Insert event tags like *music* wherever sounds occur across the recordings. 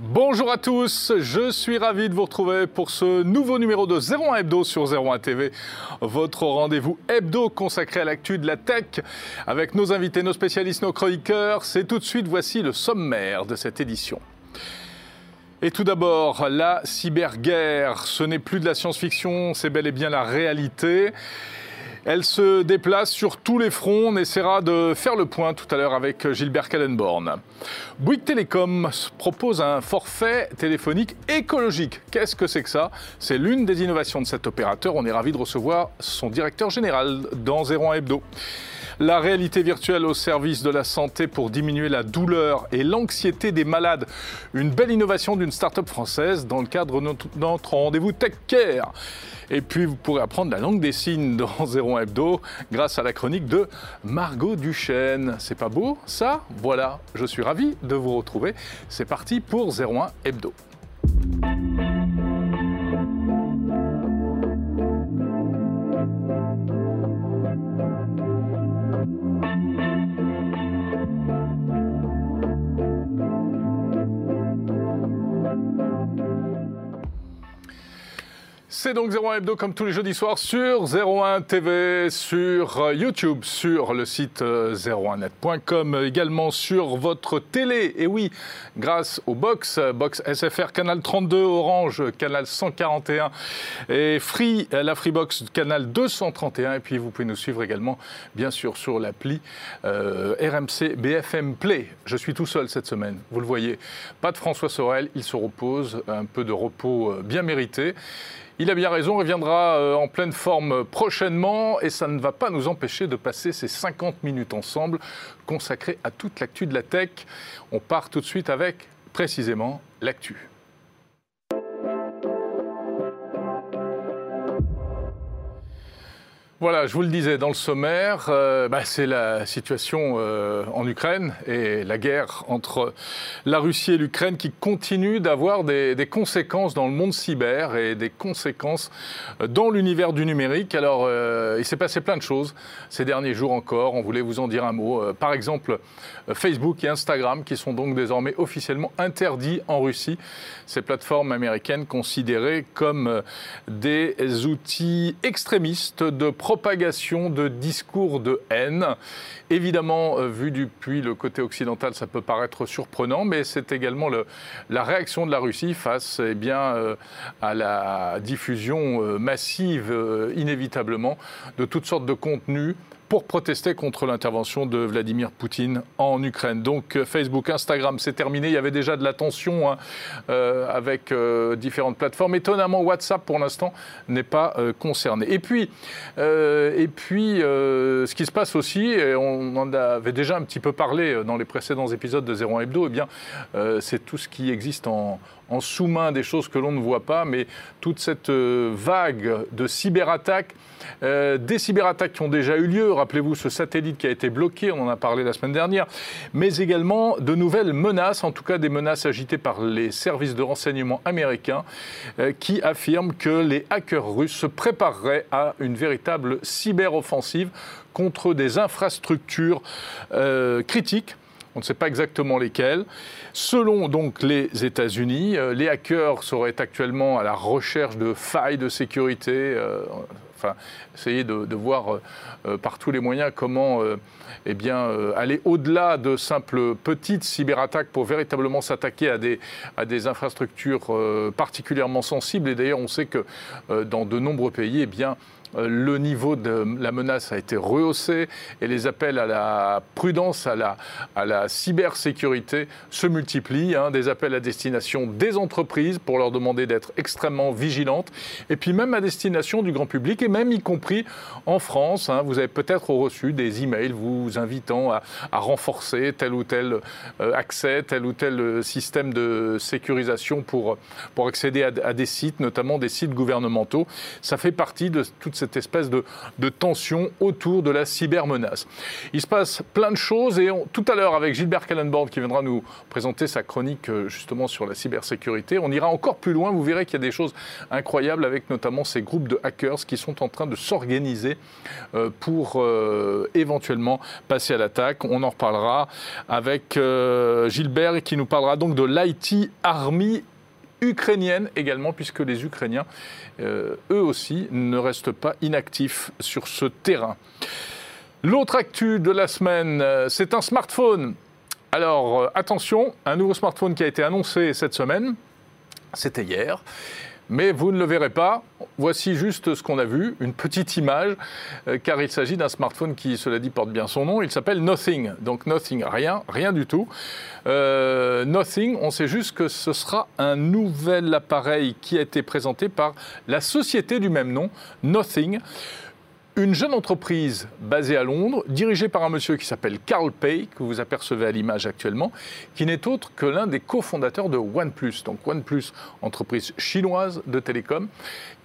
Bonjour à tous, je suis ravi de vous retrouver pour ce nouveau numéro de 01 Hebdo sur 01 TV, votre rendez-vous hebdo consacré à l'actu de la tech avec nos invités, nos spécialistes, nos chroniqueurs. C'est tout de suite, voici le sommaire de cette édition. Et tout d'abord, la cyberguerre, ce n'est plus de la science-fiction, c'est bel et bien la réalité. Elle se déplace sur tous les fronts. On essaiera de faire le point tout à l'heure avec Gilbert Kallenborn. Bouygues Télécom propose un forfait téléphonique écologique. Qu'est-ce que c'est que ça? C'est l'une des innovations de cet opérateur. On est ravi de recevoir son directeur général dans 01 Hebdo. La réalité virtuelle au service de la santé pour diminuer la douleur et l'anxiété des malades. Une belle innovation d'une start-up française dans le cadre de notre rendez-vous Tech Care. Et puis vous pourrez apprendre la langue des signes dans 01 Hebdo grâce à la chronique de Margot Duchesne. C'est pas beau ça? Voilà, je suis ravi de vous retrouver. C'est parti pour 01 Hebdo. C'est donc 01 Hebdo comme tous les jeudis soirs sur 01 TV, sur euh, YouTube, sur le site 01net.com, euh, également sur votre télé. Et oui, grâce au Box, Box SFR Canal 32, Orange Canal 141 et Free, la Freebox Canal 231. Et puis vous pouvez nous suivre également, bien sûr, sur l'appli euh, RMC BFM Play. Je suis tout seul cette semaine, vous le voyez. Pas de François Sorel, il se repose, un peu de repos bien mérité. Il a bien raison, il reviendra euh, en pleine forme prochainement et ça ne va pas nous empêcher de passer ces 50 minutes ensemble consacrées à toute l'actu de la tech. On part tout de suite avec précisément l'actu. Voilà, je vous le disais dans le sommaire, euh, bah, c'est la situation euh, en Ukraine et la guerre entre la Russie et l'Ukraine qui continue d'avoir des, conséquences dans le monde cyber et des conséquences euh, dans l'univers du numérique. Alors, il s'est passé plein de choses ces derniers jours encore. On voulait vous en dire un mot. par exemple, Facebook et Instagram qui sont donc désormais officiellement interdits en Russie. Ces plateformes américaines considérées comme des outils extrémistes de propagation de discours de haine. Évidemment, euh, vu depuis le côté occidental, ça peut paraître surprenant, mais c'est également le, la réaction de la Russie face eh bien, euh, à la diffusion euh, massive, inévitablement, de toutes sortes de contenus pour protester contre l'intervention de Vladimir Poutine en Ukraine. Donc euh, Facebook, Instagram, c'est terminé. Il y avait déjà de la tension hein, euh, avec euh, différentes plateformes. Étonnamment, WhatsApp, pour l'instant, n'est pas concerné. Et puis, et puis ce qui se passe aussi, et on en avait déjà un petit peu parlé dans les précédents épisodes de Zéro Hebdo, eh bien, c'est tout ce qui existe en, en sous-main des choses que l'on ne voit pas, mais toute cette euh, vague de cyberattaques, euh, des cyberattaques qui ont déjà eu lieu, rappelez-vous ce satellite qui a été bloqué, on en a parlé la semaine dernière, mais également de nouvelles menaces, en tout cas des menaces agitées par les services de renseignement américains, euh, qui affirment que les hackers russes se prépareraient à une véritable cyberoffensive contre des infrastructures critiques on ne sait pas exactement lesquels. Selon donc les États-Unis, euh, les hackers seraient actuellement à la recherche de failles de sécurité. Euh, enfin, essayer de, voir euh, par tous les moyens comment eh bien, aller au-delà de simples petites cyberattaques pour véritablement s'attaquer à des, à des infrastructures particulièrement sensibles. Et d'ailleurs, on sait que dans de nombreux pays, eh bien, le niveau de la menace a été rehaussé et les appels à la prudence, à la, à la cybersécurité se multiplient. Hein, des appels à destination des entreprises pour leur demander d'être extrêmement vigilantes et puis même à destination du grand public et même y compris en France. Hein, vous avez peut-être reçu des emails vous invitant à, renforcer tel ou tel euh, accès, tel ou tel euh, système de sécurisation pour, pour accéder à, à des sites, notamment des sites gouvernementaux. Ça fait partie de toute cette espèce de, tension autour de la cybermenace. Il se passe plein de choses et tout à l'heure avec Gilbert Kallenborn qui viendra nous présenter sa chronique euh, justement sur la cybersécurité, on ira encore plus loin, vous verrez qu'il y a des choses incroyables avec notamment ces groupes de hackers qui sont en train de s'organiser euh, pour euh, éventuellement passer à l'attaque. On en reparlera avec Gilbert qui nous parlera donc de l'IT Army ukrainienne également, puisque les Ukrainiens, euh, eux aussi, ne restent pas inactifs sur ce terrain. L'autre actu de la semaine, euh, c'est un smartphone. Alors euh, attention, un nouveau smartphone qui a été annoncé cette semaine, c'était hier mais vous ne le verrez pas. Voici juste ce qu'on a vu, une petite image, euh, car il s'agit d'un smartphone qui, cela dit, porte bien son nom. Il s'appelle Nothing. Donc Nothing, rien, rien du tout. Euh, Nothing, on sait juste que ce sera un nouvel appareil qui a été présenté par la société du même nom, Nothing une jeune entreprise basée à Londres, dirigée par un monsieur qui s'appelle Carl Pei, que vous apercevez à l'image actuellement, qui n'est autre que l'un des cofondateurs de OnePlus. Donc OnePlus, entreprise chinoise de télécom,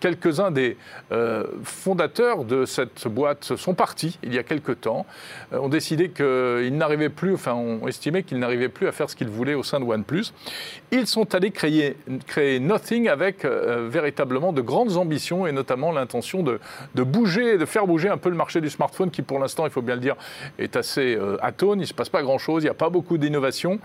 quelques-uns des euh, fondateurs de cette boîte sont partis il y a quelque temps, euh, ont décidé qu'ils n'arrivaient plus, enfin ont estimé qu'ils n'arrivaient plus à faire ce qu'ils voulaient au sein de OnePlus. Ils sont allés créer, Nothing avec euh, véritablement de grandes ambitions et notamment l'intention de, bouger, de faire bouger un peu le marché du smartphone qui pour l'instant, il faut bien le dire, est assez atone, il ne se passe pas grand-chose, il n'y a pas beaucoup d'innovation.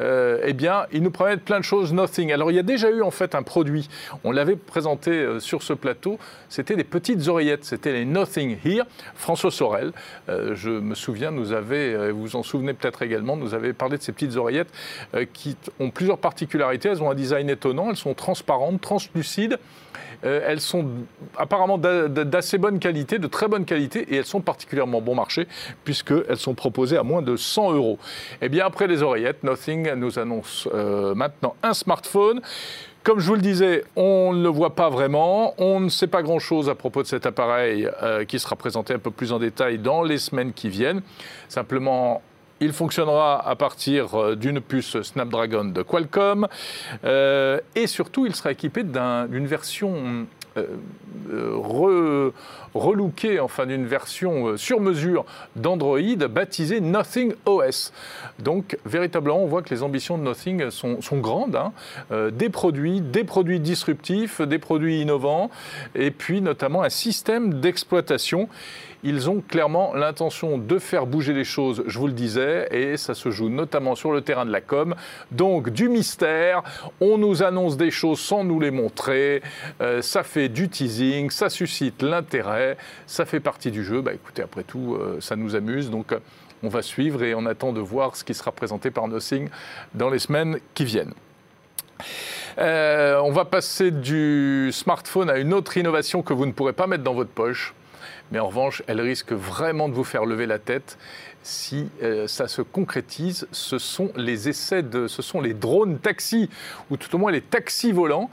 eh bien, ils nous promettent plein de choses Nothing. Alors il y a déjà eu en fait un produit, on l'avait présenté sur ce plateau, c'était des petites oreillettes, c'était les Nothing Here. François Sorel, euh, je me souviens, nous avait, euh, vous vous en souvenez peut-être également, nous avait parlé de ces petites oreillettes euh, qui ont plusieurs particularités. Elles ont un design étonnant, elles sont transparentes, translucides. elles sont apparemment d'assez bonne qualité, de très bonne qualité, et elles sont particulièrement bon marché, puisqu'elles sont proposées à moins de 100 euros. Eh bien après les oreillettes, Nothing nous annonce maintenant un smartphone. Comme je vous le disais, on ne le voit pas vraiment. On ne sait pas grand-chose à propos de cet appareil euh, qui sera présenté un peu plus en détail dans les semaines qui viennent. Simplement, il fonctionnera à partir euh, d'une puce Snapdragon de Qualcomm euh, et surtout, il sera équipé d'une version re, relooké, enfin d'une version euh, sur mesure d'Android baptisée Nothing OS. Donc véritablement, on voit que les ambitions de Nothing sont, grandes. Hein. Euh, des produits, des produits disruptifs, des produits innovants, et puis notamment un système d'exploitation ils ont clairement l'intention de faire bouger les choses, je vous le disais, et ça se joue notamment sur le terrain de la com. Donc du mystère, on nous annonce des choses sans nous les montrer, euh, ça fait du teasing, ça suscite l'intérêt ça fait partie du jeu. Bah, écoutez, après tout, euh, ça nous amuse. Donc, euh, on va suivre et on attend de voir ce qui sera présenté par Nothing dans les semaines qui viennent. On va passer du smartphone à une autre innovation que vous ne pourrez pas mettre dans votre poche. Mais en revanche, elle risque vraiment de vous faire lever la tête si ça se concrétise. Ce sont les essais de, ce sont les drones taxis, ou tout au moins les taxis volants.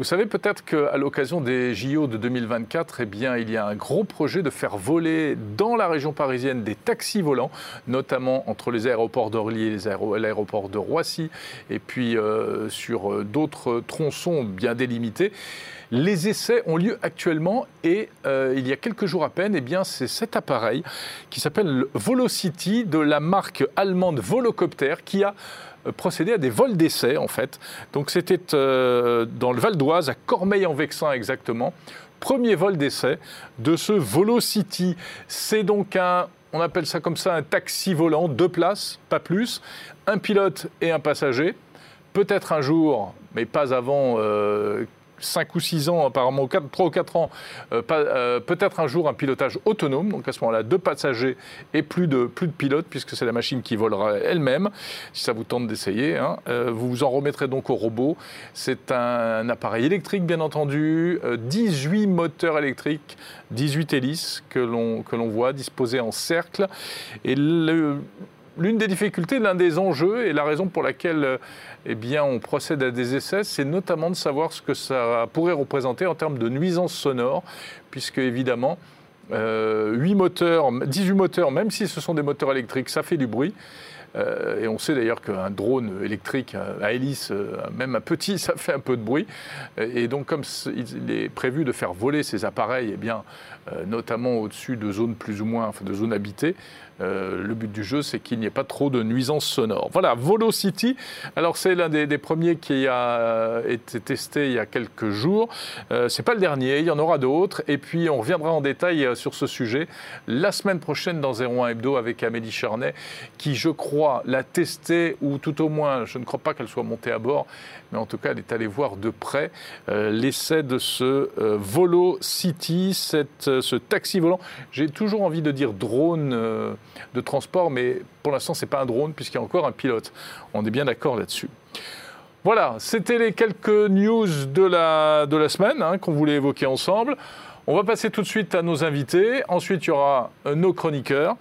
Vous savez peut-être qu'à l'occasion des JO de 2024, eh bien, il y a un gros projet de faire voler dans la région parisienne des taxis volants, notamment entre les aéroports d'Orly et l'aéroport de Roissy, et puis euh, sur euh, d'autres tronçons bien délimités. Les essais ont lieu actuellement et euh, il y a quelques jours à peine, eh c'est cet appareil qui s'appelle Volocity de la marque allemande Volocopter qui a euh, procéder à des vols d'essai, en fait. Donc c'était euh, dans le Val d'Oise, à Cormeil-en-Vexin exactement. Premier vol d'essai de ce Volocity. C'est donc un, on appelle ça comme ça, un taxi volant, deux places, pas plus, un pilote et un passager. Peut-être un jour, mais pas avant euh, 5 ou 6 ans, apparemment 4, 3 ou 4 ans, euh, euh, peut-être un jour un pilotage autonome. Donc à ce moment-là, deux passagers et plus de, plus de pilotes, puisque c'est la machine qui volera elle-même, si ça vous tente d'essayer. Hein. Euh, vous vous en remettrez donc au robot. C'est un, appareil électrique, bien entendu, 18 moteurs électriques, 18 hélices que l'on voit disposés en cercle. Et l'une des difficultés, l'un des enjeux et la raison pour laquelle eh on procède à des essais, c'est notamment de savoir ce que ça pourrait représenter en termes de nuisances sonores, puisque évidemment, 8 euh, moteurs, 18 moteurs, même si ce sont des moteurs électriques, ça fait du bruit. et on sait d'ailleurs qu'un drone électrique à hélice, même un petit, *laughs* ça fait un peu de bruit. Et donc, comme il est prévu de faire voler ces appareils, eh notamment au-dessus de zones plus ou moins, de zones habitées, euh, le but du jeu, c'est qu'il n'y ait pas trop de nuisances sonores. Voilà, Volocity. Alors, c'est l'un des, premiers qui a été testé il y a quelques jours. Euh, c'est pas le dernier, il y en aura d'autres. Et puis, on reviendra en détail euh, sur ce sujet la semaine prochaine dans 01 Hebdo avec Amélie Charnet, qui, je crois, l'a testé, ou tout au moins, je ne crois pas qu'elle soit montée à bord, mais en tout cas, elle est allée voir de près euh, l'essai de ce Volo City, ce taxi volant. J'ai toujours envie de dire drone de transport, mais pour l'instant, ce n'est pas un drone puisqu'il y a encore un pilote. On est bien d'accord là-dessus. Voilà, c'était les quelques news de la, de la semaine hein, qu'on voulait évoquer ensemble. On va passer tout de suite à nos invités. Ensuite, il y aura euh, nos chroniqueurs.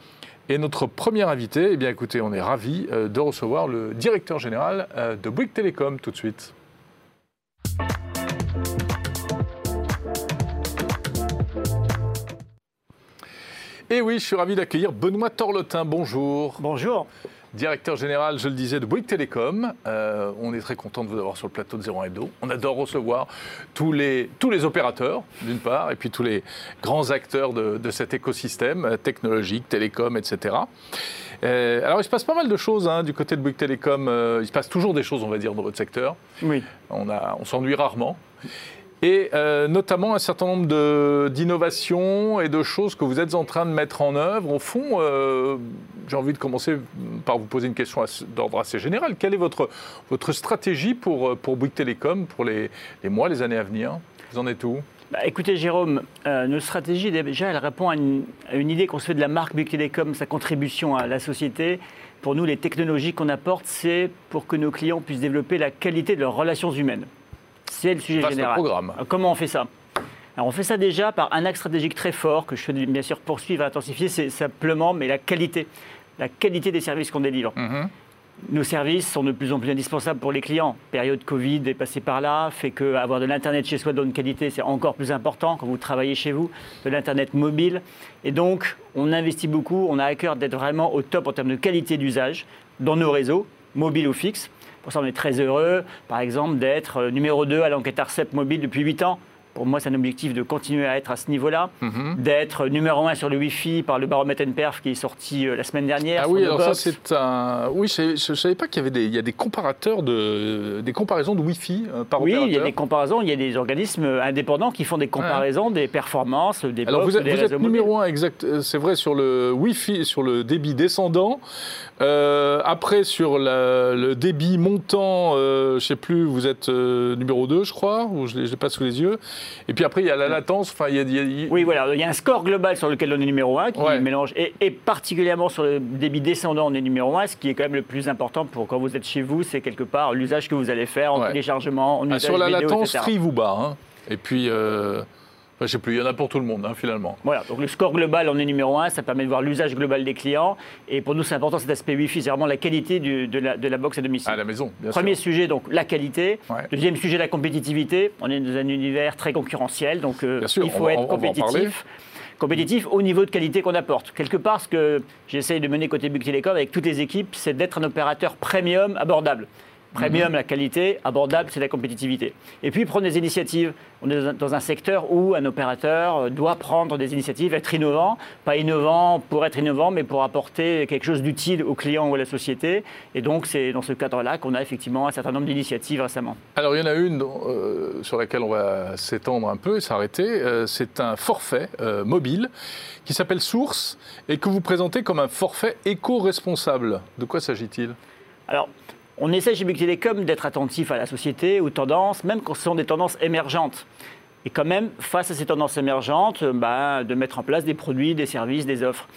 Et notre premier invité, eh bien écoutez, on est ravi euh, de recevoir le directeur général euh, de Bouygues Télécom tout de suite. Et oui, je suis ravi d'accueillir Benoît Torlotin. Bonjour. Bonjour. Directeur général, je le disais, de Bouygues Télécom. Euh, on est très content de vous avoir sur le plateau de 01 Hebdo. On adore recevoir tous les, tous les opérateurs, d'une part, et puis tous les grands acteurs de, cet écosystème euh, technologique, télécom, etc. Euh, alors, il se passe pas mal de choses hein, du côté de Bouygues Télécom. il se passe toujours des choses, on va dire, dans votre secteur. Oui. On, on s'ennuie rarement et euh, notamment un certain nombre d'innovations et de choses que vous êtes en train de mettre en œuvre. Au fond, euh, j'ai envie de commencer par vous poser une question d'ordre assez général. Quelle est votre, votre stratégie pour, pour Bouygues Télécom pour les, mois, les années à venir? Vous en êtes où? Bah, écoutez, Jérôme, euh, notre stratégie, déjà, elle répond à une, à une idée qu'on se fait de la marque Bouygues Télécom, sa contribution à la société. Pour nous, les technologies qu'on apporte, c'est pour que nos clients puissent développer la qualité de leurs relations humaines. C'est le sujet général. Programme. Comment on fait ça? Alors on fait ça déjà par un axe stratégique très fort que je vais bien sûr poursuivre et intensifier, c'est simplement mais la qualité, la qualité des services qu'on délivre. Mhm. Nos services sont de plus en plus indispensables pour les clients. Période Covid est passée par là, fait qu'avoir de l'Internet chez soi de bonne qualité, c'est encore plus important quand vous travaillez chez vous, de l'Internet mobile. Et donc, on investit beaucoup, on a à cœur d'être vraiment au top en termes de qualité d'usage dans nos réseaux, mobiles ou fixes. Pour ça, on est très heureux, par exemple, d'être euh, numéro 2 à l'enquête ARCEP mobile depuis 8 ans. Pour moi, c'est un objectif de continuer à être à ce niveau-là, mhm. d'être numéro un sur le Wi-Fi par le baromètre NPerf qui est sorti euh, la semaine dernière. Ah oui, alors ça c'est un. Oui, je ne savais pas qu'il y avait des, il y a des comparateurs de, des comparaisons de Wi-Fi euh, par Oui, il y a des comparaisons. Il y a des organismes indépendants qui font des comparaisons des performances, des alors vous êtes, vous êtes numéro un, exact. C'est vrai sur le Wi-Fi, sur le débit descendant. Euh, après, sur le débit montant, je ne sais plus, vous êtes numéro 2, je crois, ou je ne l'ai pas sous les yeux. Et puis après, il y a la latence. Enfin, il y, a, Oui, voilà. Il y a un score global sur lequel on est numéro 1 qui mélange. Et, particulièrement sur le débit descendant, on est numéro 1. Ce qui est quand même le plus important pour quand vous êtes chez vous, c'est quelque part l'usage que vous allez faire en téléchargement, en ah, Sur la latence, Free vous bat. Hein. Et puis. Euh, je ne sais plus, il y en a pour tout le monde, hein, finalement. Voilà, donc le score global, on est numéro un, ça permet de voir l'usage global des clients. Et pour nous, c'est important cet aspect Wi-Fi, c'est vraiment la qualité de, la, de, la, box à domicile. À la maison, bien Premier sujet, donc la qualité. Deuxième sujet, la compétitivité. On est dans un univers très concurrentiel, donc euh, il faut être compétitif compétitif au niveau de qualité qu'on apporte. Quelque part, ce que j'essaye de mener côté Bouygues Télécom avec toutes les équipes, c'est d'être un opérateur premium abordable. Premium, mhm. la qualité, abordable, c'est la compétitivité. Et puis, prendre des initiatives. On est dans un secteur où un opérateur doit prendre des initiatives, être innovant. Pas innovant pour être innovant, mais pour apporter quelque chose d'utile aux clients ou à la société. Et donc, c'est dans ce cadre-là qu'on a effectivement un certain nombre d'initiatives récemment. Alors, il y en a une euh, sur laquelle on va s'étendre un peu et s'arrêter. Euh, c'est un forfait euh, mobile qui s'appelle Source et que vous présentez comme un forfait éco-responsable. De quoi s'agit-il? Alors, on essaie chez Bouygues Télécom d'être attentif à la société, aux tendances, même quand ce sont des tendances émergentes. Et quand même, face à ces tendances émergentes, bah, de mettre en place des produits, des services, des offres.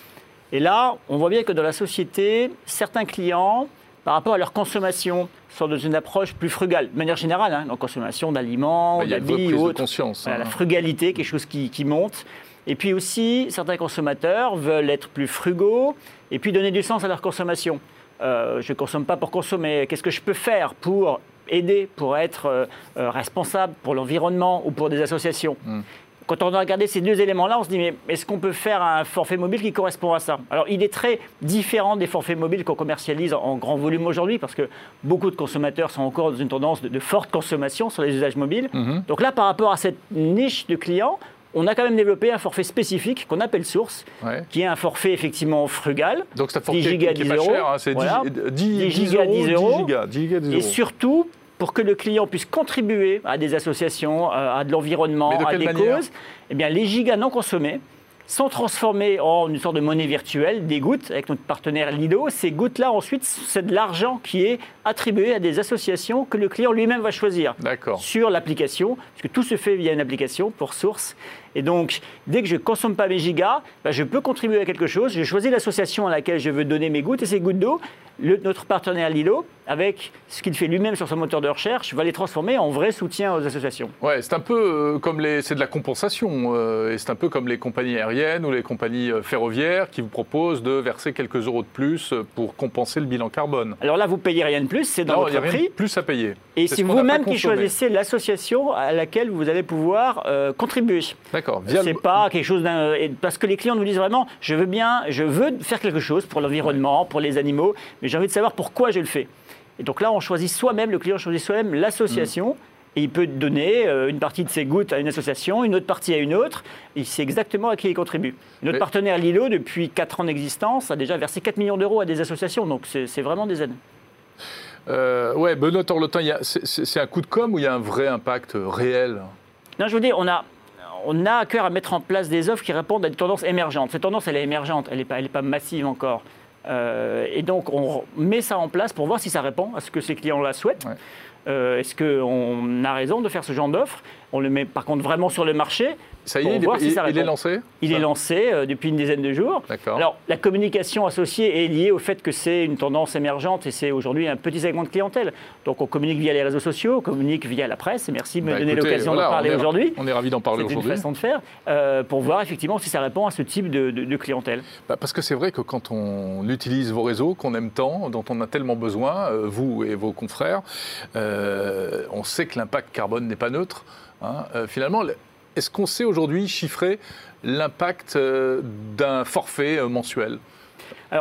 Et là, on voit bien que dans la société, certains clients, par rapport à leur consommation, sont dans une approche plus frugale, de manière générale, hein, consommation d'aliments, bah, d'habits ou autres. Voilà, La hein. frugalité, quelque chose qui, qui monte. Et puis aussi, certains consommateurs veulent être plus frugaux et puis donner du sens à leur consommation. Euh, je ne consomme pas pour consommer. Qu'est-ce que je peux faire pour aider, pour être euh, euh, responsable pour l'environnement ou pour des associations hmm. quand on a regardé ces deux éléments-là, on se dit, mais est-ce qu'on peut faire un forfait mobile qui correspond à ça Alors, il est très différent des forfaits mobiles qu'on commercialise en grand volume aujourd'hui, parce que beaucoup de consommateurs sont encore dans une tendance de, forte consommation sur les usages mobiles. Mhm. Donc là, par rapport à cette niche de clients, on a quand même développé un forfait spécifique qu'on appelle Source, qui est un forfait effectivement frugal. Donc c'est un forfait 10 gigas, 10 euros. Cher, hein, c'est 10, gigas, 10 euros. Et surtout, pour que le client puisse contribuer à des associations, à de l'environnement, à des causes, eh bien, les gigas non consommés sont transformés en une sorte de monnaie virtuelle, des gouttes, avec notre partenaire Lido. Ces gouttes-là, ensuite, c'est de l'argent qui est attribué à des associations que le client lui-même va choisir sur l'application, puisque tout se fait via une application pour source. Et donc, dès que je ne consomme pas mes gigas, bah, je peux contribuer à quelque chose. Je choisis l'association à laquelle je veux donner mes gouttes et ces gouttes d'eau, notre partenaire Lilo, avec ce qu'il fait lui-même sur son moteur de recherche, va les transformer en vrai soutien aux associations. Ouais, c'est un peu euh, comme les, c'est de la compensation, euh, et c'est un peu comme les compagnies aériennes ou les compagnies euh, ferroviaires qui vous proposent de verser quelques euros de plus pour compenser le bilan carbone. Alors là, vous payez rien de plus, c'est dans non, votre prix. plus à payer. Et c'est vous-même qui choisissez l'association à laquelle vous allez pouvoir contribuer. D'accord. C'est pas quelque chose d'un. Parce que les clients nous disent vraiment, je veux bien, je veux faire quelque chose pour l'environnement, pour les animaux, mais j'ai envie de savoir pourquoi je le fais. Et donc là, on choisit soi-même, le client choisit soi-même l'association. Mm. Et il peut donner euh, une partie de ses gouttes à une association, une autre partie à une autre. Il sait exactement à qui il contribue. Notre partenaire Lilo, depuis 4 ans d'existence, a déjà versé 4 millions d'euros à des associations. Donc c'est vraiment des aides. Euh, ouais, Benoît Torlotin, c'est un coup de com ou il y a un vrai impact réel? Non, je vous dis, on a, on a à cœur à mettre en place des offres qui répondent à des tendances émergentes. Cette tendance, elle est émergente, elle n'est pas, pas massive encore. Euh, et donc, on met ça en place pour voir si ça répond à ce que ces clients-là souhaitent. Euh, est-ce qu'on a raison de faire ce genre d'offre? On le met par contre vraiment sur le marché ça y est, il, est lancé? Il est lancé euh, depuis une dizaine de jours. Alors, la communication associée est liée au fait que c'est une tendance émergente et c'est aujourd'hui un petit segment de clientèle. Donc, on communique via les réseaux sociaux, on communique via la presse. Et merci de me bah, donner l'occasion de parler aujourd'hui. On est ravis d'en parler aujourd'hui. C'est une façon de faire euh, pour voir effectivement si ça répond à ce type de, clientèle. Bah, parce que c'est vrai que quand on utilise vos réseaux qu'on aime tant, dont on a tellement besoin, euh, vous et vos confrères, on sait que l'impact carbone n'est pas neutre. Hein. finalement, est-ce qu'on sait aujourd'hui chiffrer l'impact euh, d'un forfait euh, mensuel?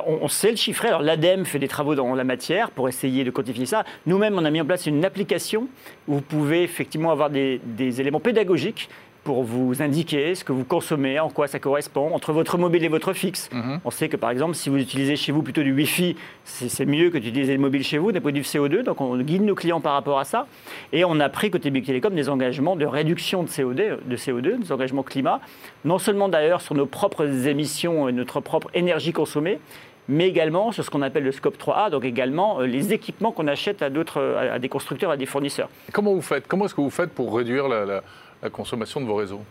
On, sait le chiffrer. L'ADEME fait des travaux dans la matière pour essayer de quantifier ça. Nous-mêmes, on a mis en place une application où vous pouvez effectivement avoir des éléments pédagogiques pour vous indiquer ce que vous consommez, en quoi ça correspond, entre votre mobile et votre fixe. Mhm. On sait que par exemple, si vous utilisez chez vous plutôt du Wi-Fi, c'est mieux que d'utiliser le mobile chez vous d'un point de vue CO2. Donc on guide nos clients par rapport à ça. Et on a pris côté Big Telecom des engagements de réduction de CO2, de CO2 des engagements climat, non seulement d'ailleurs sur nos propres émissions et notre propre énergie consommée, mais également sur ce qu'on appelle le scope 3A, donc également euh, les équipements qu'on achète à, à, des constructeurs, à des fournisseurs. Comment vous faites Comment est-ce que vous faites pour réduire la la consommation de vos réseaux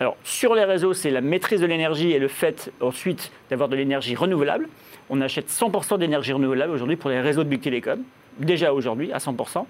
alors, sur les réseaux, c'est la maîtrise de l'énergie et le fait ensuite d'avoir de l'énergie renouvelable. On achète 100% d'énergie renouvelable aujourd'hui pour les réseaux de Big Telecom, déjà aujourd'hui à 100%.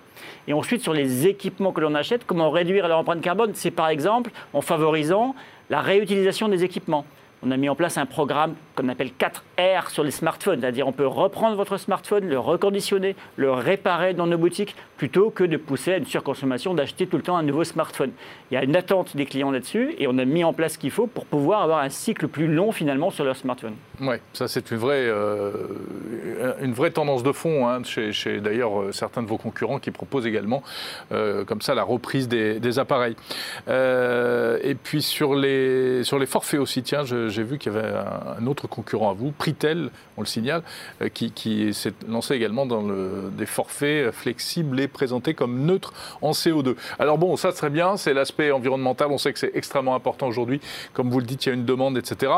Et ensuite, sur les équipements que l'on achète, comment réduire leur empreinte carbone? C'est par exemple en favorisant la réutilisation des équipements on a mis en place un programme qu'on appelle 4R sur les smartphones, c'est-à-dire on peut reprendre votre smartphone, le reconditionner, le réparer dans nos boutiques, plutôt que de pousser à une surconsommation, d'acheter tout le temps un nouveau smartphone. Il y a une attente des clients là-dessus et on a mis en place ce qu'il faut pour pouvoir avoir un cycle plus long finalement sur leur smartphone. Oui, ça c'est une vraie, euh, une vraie tendance de fond hein, chez, d'ailleurs euh, certains de vos concurrents qui proposent également euh, comme ça la reprise des, appareils. et puis sur les, sur les forfaits aussi, tiens, je, j'ai vu qu'il y avait un, autre concurrent à vous, Pritel, on le signale, euh, qui, s'est lancé également dans des forfaits flexibles et présentés comme neutres en CO2. Alors bon, ça serait bien, c'est l'aspect environnemental, on sait que c'est extrêmement important aujourd'hui, comme vous le dites, il y a une demande, etc.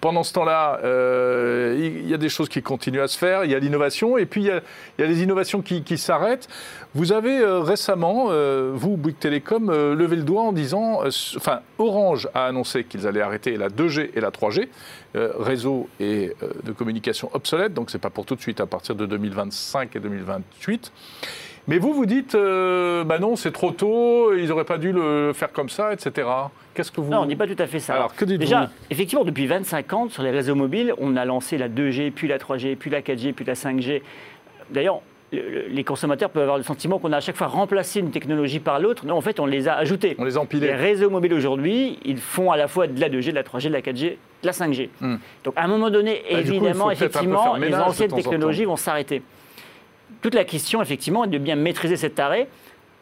Pendant ce temps-là, euh, il y a des choses qui continuent à se faire, il y a l'innovation, et puis il y a, il y a les innovations qui, s'arrêtent. Vous avez euh, récemment, vous, Bouygues Télécom, levé le doigt en disant, enfin, Orange a annoncé qu'ils allaient arrêter la 2G et la 3G, euh, réseau et euh, de communication obsolète, donc ce n'est pas pour tout de suite, à partir de 2025 et 2028. Mais vous, vous dites, euh, bah non, c'est trop tôt, ils n'auraient pas dû le faire comme ça, etc. Qu'est-ce que vous... Non, on ne dit pas tout à fait ça. Alors, que dites-vous Déjà, effectivement, depuis 25 ans, sur les réseaux mobiles, on a lancé la 2G, puis la 3G, puis la 4G, puis la 5G. D'ailleurs, les consommateurs peuvent avoir le sentiment qu'on a à chaque fois remplacé une technologie par l'autre. Non, en fait, on les a ajoutées. On les a empilés. Les réseaux mobiles aujourd'hui, ils font à la fois de la 2G, de la 3G, de la 4G, de la 5G. Hmm. Donc à un moment donné, bah, évidemment, effectivement, les anciennes technologies vont s'arrêter. Toute la question, effectivement, est de bien maîtriser cet arrêt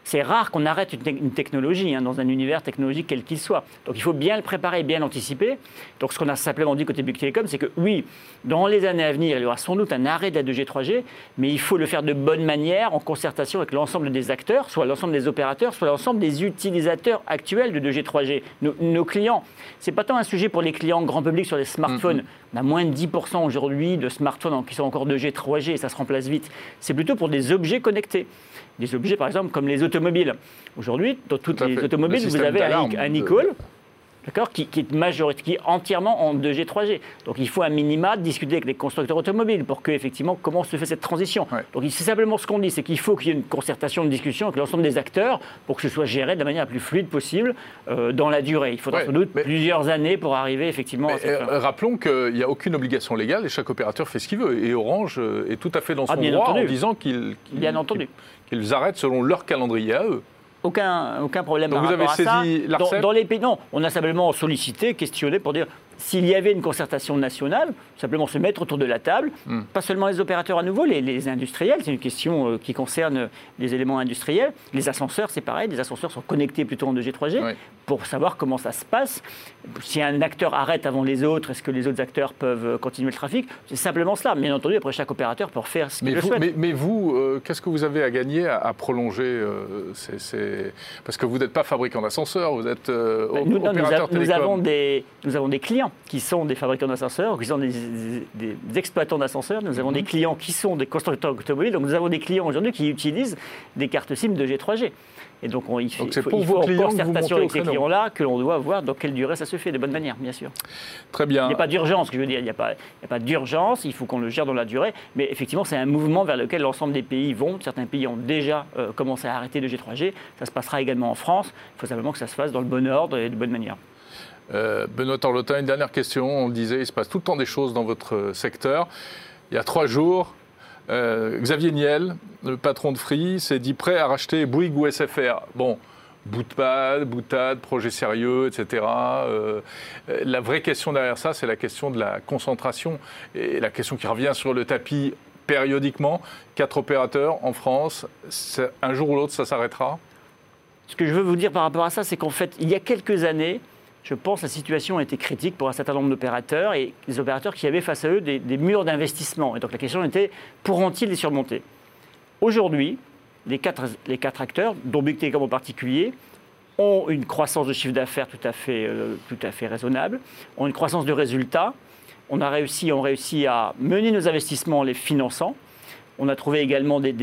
c'est rare qu'on arrête une, technologie hein, dans un univers technologique quel qu'il soit. Donc il faut bien le préparer, bien l'anticiper. Donc ce qu'on a simplement dit côté Big Telecom, c'est que oui, dans les années à venir, il y aura sans doute un arrêt de la 2G, 3G, mais il faut le faire de bonne manière, en concertation avec l'ensemble des acteurs, soit l'ensemble des opérateurs, soit l'ensemble des utilisateurs actuels de 2G, 3G. Nos, clients, c'est pas tant un sujet pour les clients grand public sur les smartphones. Mm-hmm. On a moins de 10% aujourd'hui de smartphones qui sont encore 2G, 3G, et ça se remplace vite. C'est plutôt pour des objets connectés des objets, par exemple, comme les automobiles. Aujourd'hui, dans toutes les automobiles, vous avez un, un d'accord, qui, est qui entièrement en 2G, 3G. Donc il faut un minima discuter avec les constructeurs automobiles pour que, effectivement, comment se fait cette transition. Donc c'est simplement ce qu'on dit, c'est qu'il faut qu'il y ait une concertation, une discussion avec l'ensemble des acteurs pour que ce soit géré de la manière la plus fluide possible euh, dans la durée. Il faudra sans doute plusieurs années pour arriver effectivement à cette euh, Rappelons qu'il n'y a aucune obligation légale et chaque opérateur fait ce qu'il veut. Et Orange euh, est tout à fait dans ah, son droit en disant qu'ils arrêtent selon leur calendrier à eux aucun, aucun problème Donc vous avez saisi dans, dans, les pays, non, on a simplement sollicité, questionné pour dire s'il y avait une concertation nationale, simplement se mettre autour de la table, hmm. pas seulement les opérateurs à nouveau, les, industriels, c'est une question euh, qui concerne les éléments industriels. Les ascenseurs, c'est pareil, les ascenseurs sont connectés plutôt en 2G, 3G, pour savoir comment ça se passe. Si un acteur arrête avant les autres, est-ce que les autres acteurs peuvent continuer le trafic? C'est simplement cela. Bien entendu, après, chaque opérateur peut faire ce qu'il souhaite. Mais, vous, euh, qu'est-ce que vous avez à gagner à, prolonger euh, Parce que vous n'êtes pas fabricant d'ascenseurs, vous êtes ben, nous, opérateur nous, avons des, nous avons des clients qui sont des fabricants d'ascenseurs, qui sont des, exploitants d'ascenseurs. Nous avons des mhm. clients qui sont des constructeurs automobiles. Donc nous avons des clients aujourd'hui qui utilisent des cartes SIM de G3G. Et donc, il, faut, pour il faut en concertation avec ces clients-là que l'on doit voir dans quelle durée ça se fait, de bonne manière, bien sûr. Très bien. Il n'y a pas d'urgence, je veux dire. Il n'y a pas, pas d'urgence, il faut qu'on le gère dans la durée. Mais effectivement, c'est un mouvement vers lequel l'ensemble des pays vont. Certains pays ont déjà euh, commencé à arrêter le G3G. Ça se passera également en France. Il faut simplement que ça se fasse dans le bon ordre et de bonne manière. Euh, Benoît Torlotin, une dernière question. On le disait, il se passe tout le temps des choses dans votre secteur. Il y a trois jours, euh, Xavier Niel, le patron de Free, s'est dit prêt à racheter Bouygues ou SFR. Bon, boutade, boutade, projet sérieux, etc. Euh, la vraie question derrière ça, c'est la question de la concentration et la question qui revient sur le tapis périodiquement. Quatre opérateurs en France, un jour ou l'autre, ça s'arrêtera? Ce que je veux vous dire par rapport à ça, c'est qu'en fait, il y a quelques années, je pense que la situation a été critique pour un certain nombre d'opérateurs et des opérateurs qui avaient face à eux des, murs d'investissement. Et donc la question était, pourront-ils les surmonter? Aujourd'hui, les quatre, acteurs, dont Big en particulier, ont une croissance de chiffre d'affaires tout, à fait, euh, tout à fait raisonnable, ont une croissance de résultats. On a réussi, réussi à mener nos investissements en les finançant. On a trouvé également des,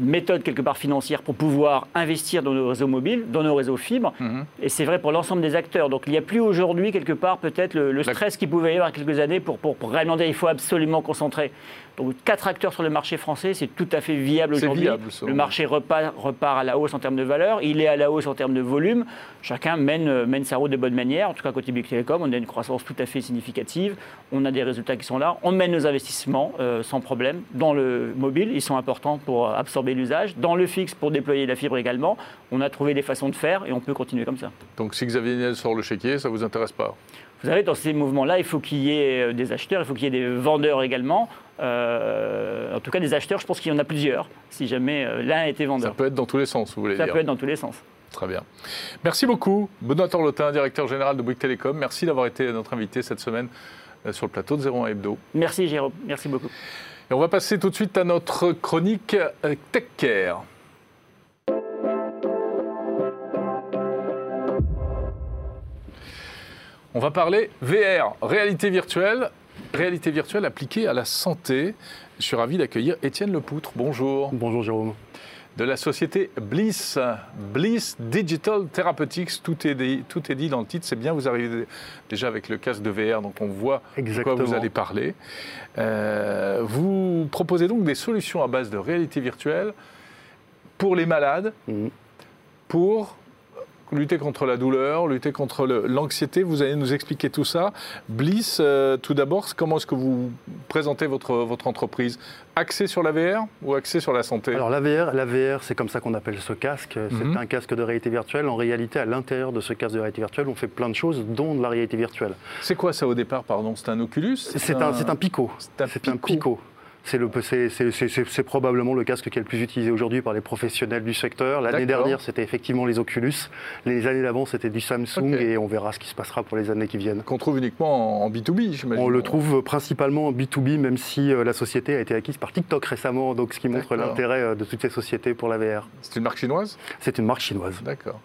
méthodes quelque part financières pour pouvoir investir dans nos réseaux mobiles, dans nos réseaux fibres. Mhm. Et c'est vrai pour l'ensemble des acteurs. Donc il n'y a plus aujourd'hui quelque part peut-être le, stress qu'il pouvait y avoir quelques années pour, pour, pour réellement dire il faut absolument concentrer. Donc quatre acteurs sur le marché français, c'est tout à fait viable aujourd'hui. Le marché repart, repart, à la hausse en termes de valeur, il est à la hausse en termes de volume. Chacun mène, mène sa route de bonne manière. En tout cas, côté Big Telecom, on a une croissance tout à fait significative. On a des résultats qui sont là. On mène nos investissements euh, sans problème. Dans le mobile, ils sont importants pour absorber l'usage. Dans le fixe, pour déployer la fibre également. On a trouvé des façons de faire et on peut continuer comme ça. Donc si Xavier Niel sort le chéquier, ça ne vous intéresse pas? Vous savez, dans ces mouvements-là, il faut qu'il y ait euh, des acheteurs, il faut qu'il y ait des vendeurs également. Euh, en tout cas, des acheteurs, je pense qu'il y en a plusieurs, si jamais euh, l'un était vendeur. Ça peut être dans tous les sens, vous voulez dire Ça peut être dans tous les sens. Très bien. Merci beaucoup, Benoît Torlotin, directeur général de Bouygues Télécom. Merci d'avoir été notre invité cette semaine sur le plateau de 01 Hebdo. Merci Jérôme, merci beaucoup. Et on va passer tout de suite à notre chronique Tech Care. On va parler VR, réalité virtuelle, réalité virtuelle appliquée à la santé. Je suis ravi d'accueillir Étienne Lepoutre. Bonjour. Bonjour Jérôme. De la société Bliss, Bliss Digital Therapeutics, tout est dit, tout est dit dans le titre. C'est bien, vous arrivez déjà avec le casque de VR, donc on voit de quoi vous allez parler. Euh, vous proposez donc des solutions à base de réalité virtuelle pour les malades, mmh. pour lutter contre la douleur, lutter contre l'anxiété. Vous allez nous expliquer tout ça. Bliss, euh, tout d'abord, comment est-ce que vous présentez votre, votre entreprise? Axé sur la VR ou axé sur la santé? Alors la VR, la VR c'est comme ça qu'on appelle ce casque. C'est mhm. un casque de réalité virtuelle. En réalité, à l'intérieur de ce casque de réalité virtuelle, on fait plein de choses, dont de la réalité virtuelle. C'est quoi ça au départ, pardon? C'est un Oculus? C'est un, un, Pico. C'est un Pico. C'est probablement le casque qui est le plus utilisé aujourd'hui par les professionnels du secteur. L'année dernière, c'était effectivement les Oculus. Les années d'avant, c'était du Samsung et on verra ce qui se passera pour les années qui viennent. Qu'on trouve uniquement en B2B, j'imagine On le trouve principalement en B2B, même si euh, la société a été acquise par TikTok récemment, donc ce qui montre l'intérêt euh, de toutes ces sociétés pour la VR. C'est une marque chinoise? C'est une marque chinoise. D'accord.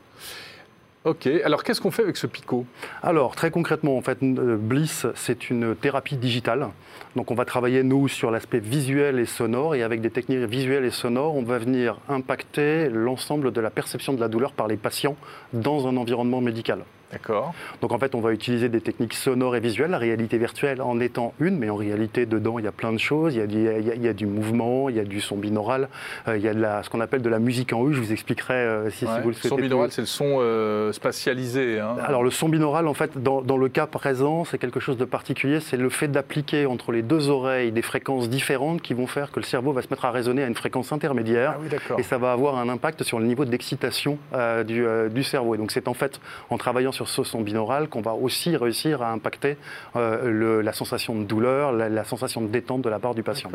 Ok, alors qu'est-ce qu'on fait avec ce picot Alors très concrètement, en fait, euh, Bliss, c'est une thérapie digitale. Donc on va travailler, nous, sur l'aspect visuel et sonore, et avec des techniques visuelles et sonores, on va venir impacter l'ensemble de la perception de la douleur par les patients dans un environnement médical. D'accord. Donc en fait, on va utiliser des techniques sonores et visuelles, la réalité virtuelle en étant une, mais en réalité, dedans, il y a plein de choses. Il y a, il y a, du mouvement, il y a du son binaural, euh, il y a de la, ce qu'on appelle de la musique en U. Je vous expliquerai euh, si, vous le souhaitez. Le son binaural, c'est le son euh, spatialisé. Hein. Alors le son binaural, en fait, dans, dans le cas présent, c'est quelque chose de particulier. C'est le fait d'appliquer entre les deux oreilles des fréquences différentes qui vont faire que le cerveau va se mettre à résonner à une fréquence intermédiaire. Ah et ça va avoir un impact sur le niveau d'excitation du, du cerveau. Et donc c'est en fait en travaillant sur ce son binaural qu'on va aussi réussir à impacter euh, la sensation de douleur, la, sensation de détente de la part du patient.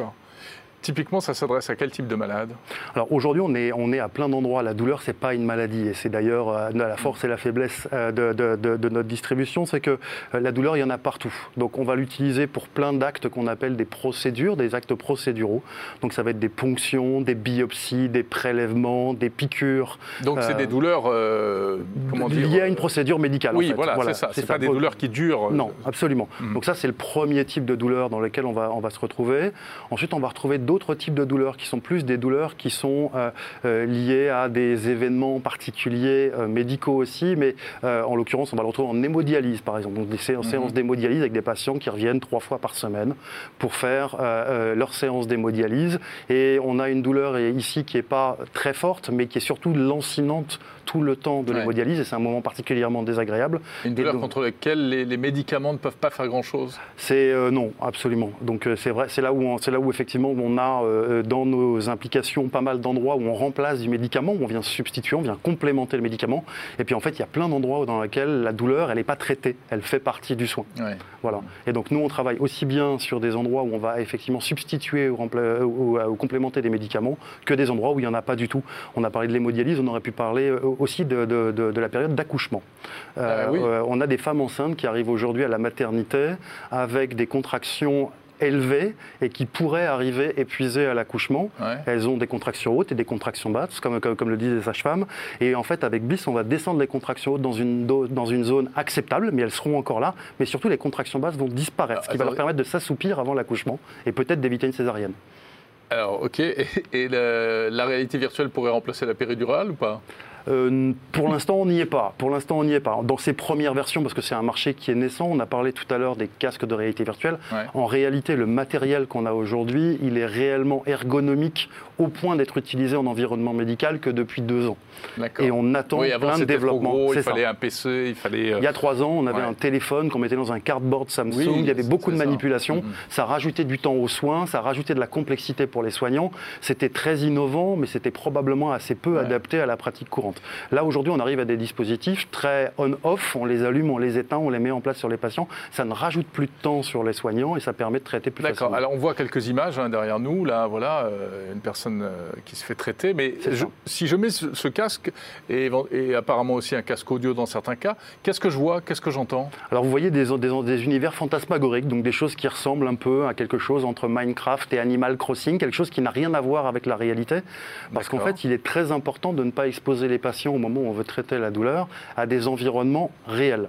Typiquement, ça s'adresse à quel type de malade? Alors aujourd'hui, on est, on est à plein d'endroits. La douleur, c'est pas une maladie, et c'est d'ailleurs euh, la force et la faiblesse euh, de, notre distribution, c'est que euh, la douleur, il y en a partout. Donc on va l'utiliser pour plein d'actes qu'on appelle des procédures, des actes procéduraux. Donc ça va être des ponctions, des biopsies, des prélèvements, des piqûres. Donc c'est des douleurs, comment dire Liées à une procédure médicale. Oui, voilà, c'est ça. C'est pas des douleurs qui durent. Non, absolument. Hmm. Donc ça, c'est le premier type de douleur dans lequel on va, on va se retrouver. Ensuite, on va retrouver d'autres types de douleurs qui sont plus des douleurs qui sont euh, euh, liées à des événements particuliers euh, médicaux aussi, mais en l'occurrence, on va le retrouver en hémodialyse par exemple, donc des séances, mhm. d'hémodialyse avec des patients qui reviennent trois fois par semaine pour faire leur séance d'hémodialyse. Et on a une douleur ici qui n'est pas très forte, mais qui est surtout lancinante tout le temps de l'hémodialyse et c'est un moment particulièrement désagréable. Une douleur contre laquelle les, médicaments ne peuvent pas faire grand-chose? C'est non, absolument. Donc c'est vrai, c'est là où là où effectivement on a euh, dans nos implications pas mal d'endroits où on remplace du médicament, où on vient substituer, on vient complémenter le médicament. Et puis en fait, il y a plein d'endroits dans lesquels la douleur, elle n'est pas traitée, elle fait partie du soin. Voilà. Et donc nous, on travaille aussi bien sur des endroits où on va effectivement substituer ou, ou, complémenter des médicaments que des endroits où il n'y en a pas du tout. On a parlé de l'hémodialyse, on aurait pu parler euh, aussi de, la période d'accouchement. Euh, on a des femmes enceintes qui arrivent aujourd'hui à la maternité avec des contractions élevées et qui pourraient arriver épuisées à l'accouchement. Elles ont des contractions hautes et des contractions basses, comme, comme, le disent les sages-femmes. Et en fait, avec BIS, on va descendre les contractions hautes dans une, dans une zone acceptable, mais elles seront encore là. Mais surtout, les contractions basses vont disparaître, ce qui va leur permettre de s'assoupir avant l'accouchement et peut-être d'éviter une césarienne. Alors, ok. *laughs* Et, la réalité virtuelle pourrait remplacer la péridurale ou pas? Euh, pour l'instant, on n'y est pas. Pour l'instant, on n'y est pas. Dans ces premières versions, parce que c'est un marché qui est naissant, on a parlé tout à l'heure des casques de réalité virtuelle. En réalité, le matériel qu'on a aujourd'hui, il est réellement ergonomique au point d'être utilisé en environnement médical que depuis deux ans. Et on attend plein de développements. il fallait un PC, il fallait. Il y a trois ans, on avait un téléphone qu'on mettait dans un cardboard Samsung. il y avait beaucoup de manipulations. Ça. Mm-hmm. ça rajoutait du temps aux soins, ça rajoutait de la complexité pour les soignants. C'était très innovant, mais c'était probablement assez peu adapté à la pratique courante. Là, aujourd'hui, on arrive à des dispositifs très on-off. On les allume, on les éteint, on les met en place sur les patients. Ça ne rajoute plus de temps sur les soignants et ça permet de traiter plus facilement. D'accord. Alors, on voit quelques images hein, derrière nous. Là, voilà, euh, une personne euh, qui se fait traiter. Mais si je mets ce, casque et, apparemment aussi un casque audio dans certains cas, qu'est-ce que je vois? Qu'est-ce que j'entends? Alors, vous voyez des, des, univers fantasmagoriques, donc des choses qui ressemblent un peu à quelque chose entre Minecraft et Animal Crossing, quelque chose qui n'a rien à voir avec la réalité. Parce qu'en fait, il est très important de ne pas exposer les patients au moment où on veut traiter la douleur à des environnements réels.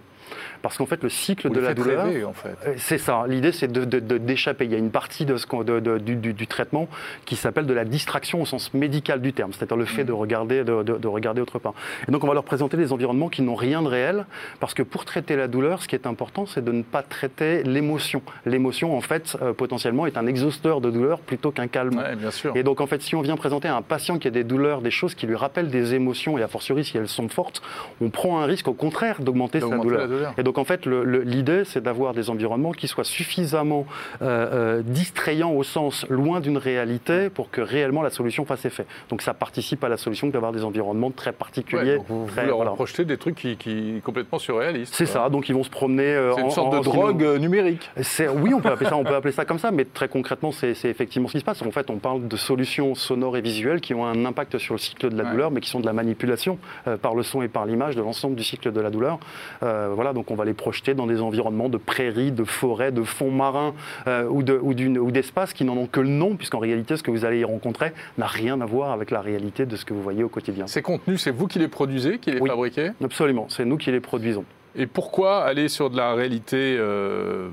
Parce qu'en fait, le cycle de la douleur. en fait. Euh, c'est ça. L'idée, c'est d'échapper. De, Il y a une partie de ce de, du, du, traitement qui s'appelle de la distraction au sens médical du terme, c'est-à-dire le fait de, mmh. regarder, de, regarder autre part. Et donc, on va leur présenter des environnements qui n'ont rien de réel, parce que pour traiter la douleur, ce qui est important, c'est de ne pas traiter l'émotion. L'émotion, en fait, euh, potentiellement, est un exhausteur de douleur plutôt qu'un calme. Ouais, bien sûr. Et donc, en fait, si on vient présenter à un patient qui a des douleurs, des choses qui lui rappellent des émotions, et a fortiori si elles sont fortes, on prend un risque, au contraire, d'augmenter sa douleur. douleur. Et donc, en fait, l'idée, c'est d'avoir des environnements qui soient suffisamment euh, euh, distrayants au sens loin d'une réalité pour que réellement la solution fasse effet. Donc, ça participe à la solution d'avoir des environnements très particuliers. vous, très, leur voilà. des trucs qui, qui complètement surréalistes. C'est ça. Donc, ils vont se promener. Euh, c'est une sorte de drogue numérique. Oui, on peut appeler ça, on *laughs* peut appeler ça comme ça, mais très concrètement, c'est effectivement ce qui se passe. En fait, on parle de solutions sonores et visuelles qui ont un impact sur le cycle de la douleur, mais qui sont de la manipulation par le son et par l'image de l'ensemble du cycle de la douleur. voilà, donc on va les projeter dans des environnements de prairies, de forêts, de fonds marins euh, ou d'espaces qui n'en ont que le nom, puisqu'en réalité, ce que vous allez y rencontrer n'a rien à voir avec la réalité de ce que vous voyez au quotidien. Ces contenus, c'est vous qui les produisez, qui les oui, fabriquez? Absolument, c'est nous qui les produisons. Et pourquoi aller sur de la réalité euh,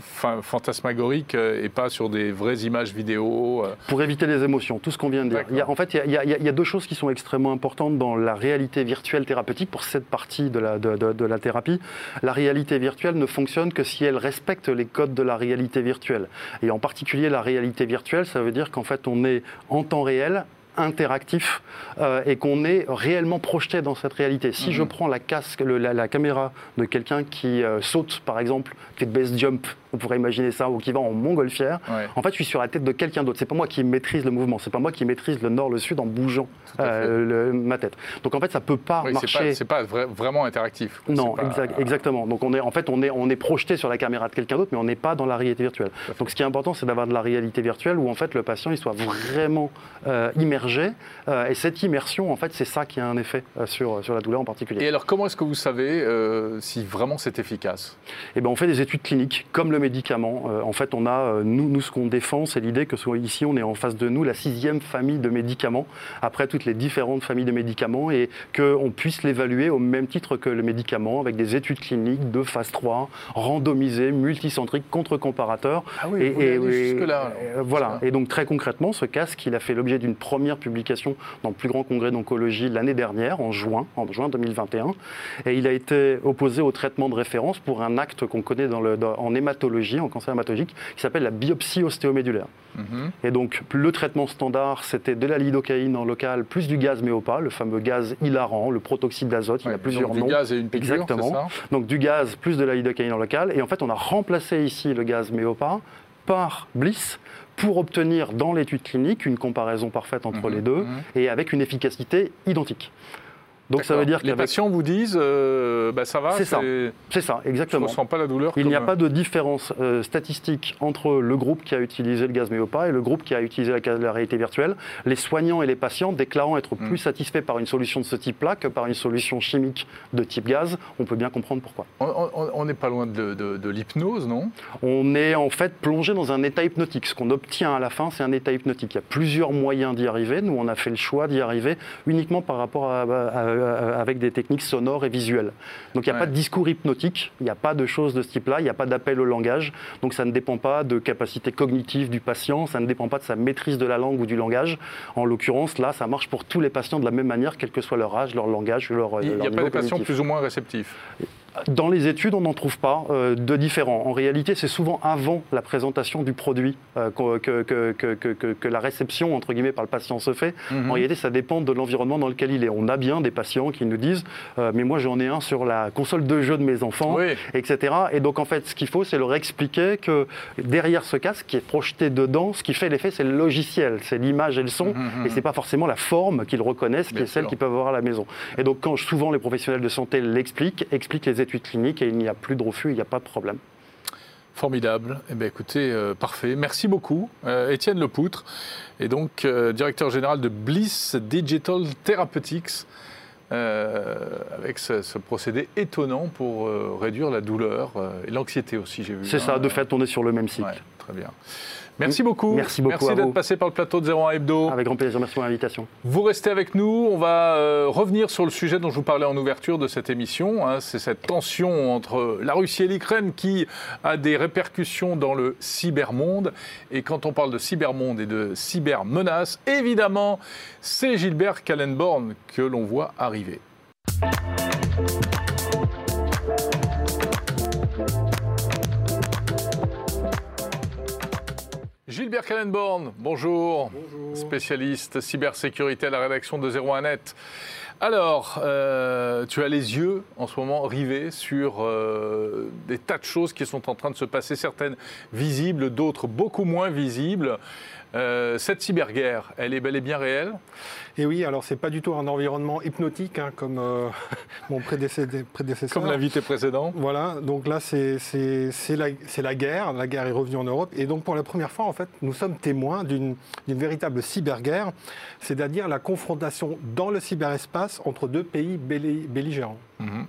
fantasmagorique euh, et pas sur des vraies images vidéo euh. Pour éviter les émotions, tout ce qu'on vient de dire. Il y a, en fait, il y, a, il y, a, deux choses qui sont extrêmement importantes dans la réalité virtuelle thérapeutique pour cette partie de la, de, de, la thérapie. La réalité virtuelle ne fonctionne que si elle respecte les codes de la réalité virtuelle. Et en particulier, la réalité virtuelle, ça veut dire qu'en fait, on est en temps réel interactif euh, et qu'on est réellement projeté dans cette réalité. Si je mhm. prends la, casque, la, caméra de quelqu'un qui saute, par exemple, fait de base jump on pourrait imaginer ça, ou qui va en montgolfière. En fait, je suis sur la tête de quelqu'un d'autre. C'est pas moi qui maîtrise le mouvement, c'est pas moi qui maîtrise le nord, le sud en bougeant euh, ma tête. Donc en fait, ça peut pas marcher. C'est pas, pas vraiment interactif. Non, exactement. Donc on est, en fait, on est, on est projeté sur la caméra de quelqu'un d'autre, mais on n'est pas dans la réalité virtuelle. Donc ce qui est important, c'est d'avoir de la réalité virtuelle où en fait le patient il soit vraiment euh, immergé. Euh, et cette immersion, en fait, c'est ça qui a un effet sur, sur la douleur en particulier. Et alors, comment est-ce que vous savez si vraiment c'est efficace? Eh ben, on fait des études cliniques, comme le médicaments. Euh, en fait, on a, euh, nous, nous ce qu'on défend, c'est l'idée que soit ici, on est en face de nous la sixième famille de médicaments, après toutes les différentes familles de médicaments, et qu'on puisse l'évaluer au même titre que le médicament, avec des études cliniques de phase 3, randomisées, multicentriques, contre comparateurs. Ah oui, et, jusque-là. Euh, voilà. Et donc, très concrètement, ce casque, il a fait l'objet d'une première publication dans le plus grand congrès d'oncologie l'année dernière, en juin, en juin 2021, et il a été opposé au traitement de référence pour un acte qu'on connaît dans le, en hématologie en cancer hématologique, qui s'appelle la biopsie ostéomédulaire. Mhm. Et donc, le traitement standard, c'était de la lidocaïne en local, plus du gaz méopa, le fameux gaz hilarant, le protoxyde d'azote, il y a plusieurs noms. Du gaz et une piqûre, Exactement. Donc, du gaz plus de la lidocaïne en local. Et en fait, on a remplacé ici le gaz méopa par Bliss pour obtenir dans l'étude clinique une comparaison parfaite entre mhm. les deux mhm. et avec une efficacité identique. Donc ça veut dire que les patients vous disent euh, bah, ça va C'est ça, c'est ça, exactement. Je ne ressens pas la douleur. Il n'y a pas de différence euh, statistique entre le groupe qui a utilisé le gaz méopa et le groupe qui a utilisé la, réalité virtuelle. Les soignants et les patients déclarant être hmm. plus satisfaits par une solution de ce type-là que par une solution chimique de type gaz, on peut bien comprendre pourquoi. On n'est pas loin de, de l'hypnose, non? On est en fait plongé dans un état hypnotique. Ce qu'on obtient à la fin, c'est un état hypnotique. Il y a plusieurs moyens d'y arriver. Nous, on a fait le choix d'y arriver uniquement par rapport à, à euh, avec des techniques sonores et visuelles. Donc il n'y a pas de discours hypnotique, il n'y a pas de choses de ce type-là, il n'y a pas d'appel au langage. Donc ça ne dépend pas de capacité cognitive du patient, ça ne dépend pas de sa maîtrise de la langue ou du langage. En l'occurrence, là, ça marche pour tous les patients de la même manière, quel que soit leur âge, leur langage, leur. Il n'y a pas de patients plus ou moins réceptifs? Dans les études, on n'en trouve pas euh, de différents. En réalité, c'est souvent avant la présentation du produit euh, que, que, la réception, entre guillemets, par le patient se fait. Mhm. En réalité, ça dépend de l'environnement dans lequel il est. On a bien des patients qui nous disent euh, Mais moi, j'en ai un sur la console de jeu de mes enfants, etc. Et donc, en fait, ce qu'il faut, c'est leur expliquer que derrière ce casque qui est projeté dedans, ce qui fait l'effet, c'est le logiciel, c'est l'image et le son, mhm, mhm. et c'est pas forcément la forme qu'ils reconnaissent, qui est celle qu'ils peuvent avoir à la maison. Et donc, quand souvent les professionnels de santé l'expliquent, expliquent les études cliniques et il n'y a plus de refus, il n'y a pas de problème. Formidable. Eh bien, écoutez, euh, parfait. Merci beaucoup, euh, Étienne Lepoutre, et donc euh, directeur général de Bliss Digital Therapeutics, avec ce, procédé étonnant pour réduire la douleur et l'anxiété aussi, j'ai vu. C'est ça, hein. de fait, on est sur le même cycle. très bien. Merci beaucoup. Merci beaucoup. Merci d'être passé par le plateau de 01 Hebdo. Avec grand plaisir. Merci pour l'invitation. Vous restez avec nous. On va euh, revenir sur le sujet dont je vous parlais en ouverture de cette émission. Hein. C'est cette tension entre la Russie et l'Ukraine qui a des répercussions dans le cybermonde. Et quand on parle de cybermonde et de cybermenaces, évidemment, c'est Gilbert Kallenborn que l'on voit arriver. Gilbert Kallenborn, bonjour. Bonjour. Spécialiste cybersécurité à la rédaction de 01net. Alors, euh, tu as les yeux en ce moment rivés sur euh, des tas de choses qui sont en train de se passer, certaines visibles, d'autres beaucoup moins visibles. Euh, cette cyberguerre, elle est bel et bien réelle? Et oui, alors c'est pas du tout un environnement hypnotique hein, comme euh, *laughs* mon prédécesseur. Comme l'invité précédent. Voilà, donc là c'est la, guerre, la guerre est revenue en Europe, et donc pour la première fois en fait nous sommes témoins d'une véritable cyberguerre, c'est-à-dire la confrontation dans le cyberespace entre deux pays belli- belligérants. Mhm.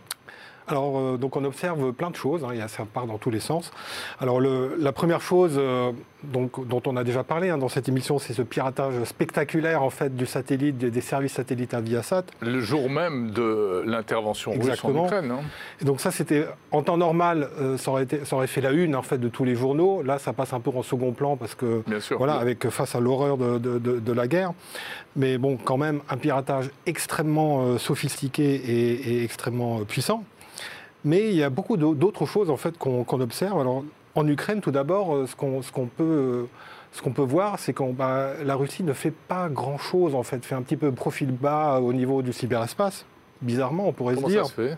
Alors, euh, donc on observe plein de choses, hein, ça part dans tous les sens. Alors, le- la première chose euh, donc, dont on a déjà parlé hein, dans cette émission, c'est ce piratage spectaculaire en fait du satellite, des, des services satellites à Viasat. Le jour même de l'intervention russe en. Ukraine. hein. Et donc ça, c'était en temps normal, euh, ça, aurait été, ça aurait fait la une en fait de tous les journaux. Là, ça passe un peu en second plan parce que Bien sûr. voilà, avec face à l'horreur de, de- de- de la guerre. Mais bon, quand même, un piratage extrêmement sophistiqué et, et extrêmement puissant. Mais il y a beaucoup d'au- d'autres choses en fait qu'on observe. Alors, en Ukraine, tout d'abord, euh, ce qu'on ce qu'on peut euh, ce qu'on peut voir, c'est que la Russie ne fait pas grand-chose en fait, fait un petit peu profil bas au niveau du cyberespace. Bizarrement, on pourrait Comment se dire. ça se fait?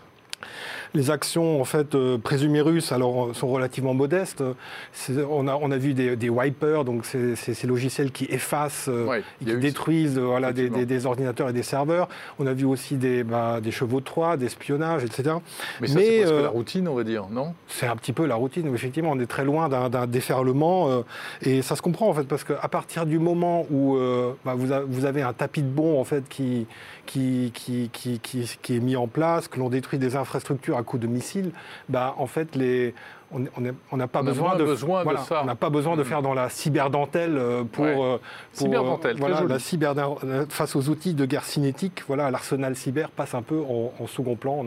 Les actions en fait euh, présumées russes alors euh, sont relativement modestes. On a, on a vu des, des wipers, donc c'est ces logiciels qui effacent, euh, Ouais, et qui détruisent voilà, des, des- des ordinateurs et des serveurs. On a vu aussi des, bah, des chevaux de Troie, des espionnages, etc. Mais ça, c'est euh, la routine, on va dire, non? C'est un petit peu la routine. Effectivement, on est très loin d'un déferlement. euh, et ça se comprend, en fait, parce qu'à partir du moment où euh, bah, vous, a- vous avez un tapis de bombes en fait, qui, qui, qui, qui, qui- est mis en place, que l'on détruit des infrastructures à coups de missiles, bah, en fait, les, on n'a pas besoin, de, besoin de ça. On n'a pas besoin de Mm. faire dans la cyberdentelle euh, pour, Ouais. euh, pour, Cyberdentelle, euh, très voilà, joli. la cyber face aux outils de guerre cinétique. Voilà, l'arsenal cyber passe un peu en, en second plan.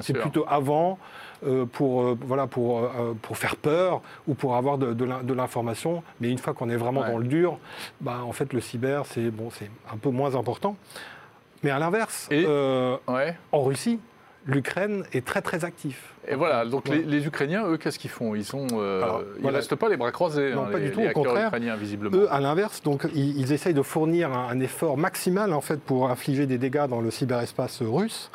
C'est plutôt avant euh, pour, euh, voilà, pour, euh, pour faire peur ou pour avoir de, de l'in- de l'information. Mais une fois qu'on est vraiment Ouais. dans le dur, bah, en fait, le cyber, c'est bon, c'est un peu moins important. Mais à l'inverse, Ouais. en Russie, l'Ukraine est très très actif. Et voilà, donc Ouais. les, les Ukrainiens, eux, qu'est-ce qu'ils font? Ils sont, euh, Alors, ils voilà. restent pas les bras croisés, Non, hein, pas les, du tout, au contraire. ukrainiens, visiblement. Eux, à l'inverse, donc ils, ils essayent de fournir un, un effort maximal en fait pour infliger des dégâts dans le cyberespace russe.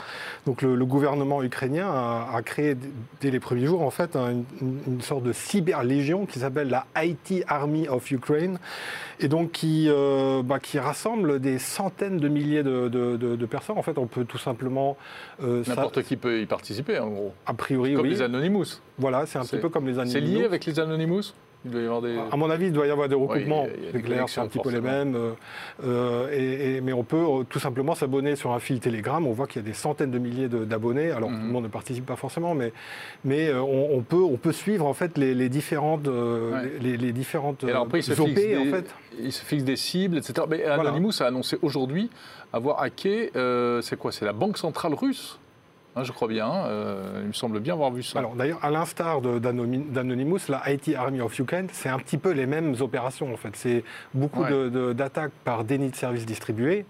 Donc le, le gouvernement ukrainien a, a créé dès les premiers jours en fait un- une, une sorte de cyberlégion qui s'appelle la IT Army of Ukraine et donc qui, euh, bah, qui rassemble des centaines de milliers de, de- de- de personnes. En fait, on peut tout simplement euh, ça- N'importe qui peut y participer, en gros. a priori Comme oui. les Anonymous. Voilà, c'est un petit peu comme les C'est lié avec les Anonymous Il doit y avoir des... À mon avis, il doit y avoir des recoupements. y a C'est un petit peu les mêmes. euh, euh, et- et- mais on peut euh, tout simplement s'abonner sur un fil Telegram. On voit qu'il y a des centaines de milliers d'abonnés. Alors, Mhm. tout le monde ne participe pas forcément, mais, mais euh, on, on peut, on peut suivre en fait les, les différentes, Ouais. les, les différentes Et alors après, il se, OP, fixe des, en fait. il se fixe des cibles, etc. Mais Voilà. Anonymous a annoncé aujourd'hui avoir hacké, c'est quoi? C'est la Banque Centrale Russe Hein, je crois bien, euh, il me semble bien avoir vu ça. Alors d'ailleurs, à l'instar d'Anonymous, la IT Army of Ukraine, c'est un petit peu les mêmes opérations en fait. C'est beaucoup Ouais. d'attaques par déni de services distribués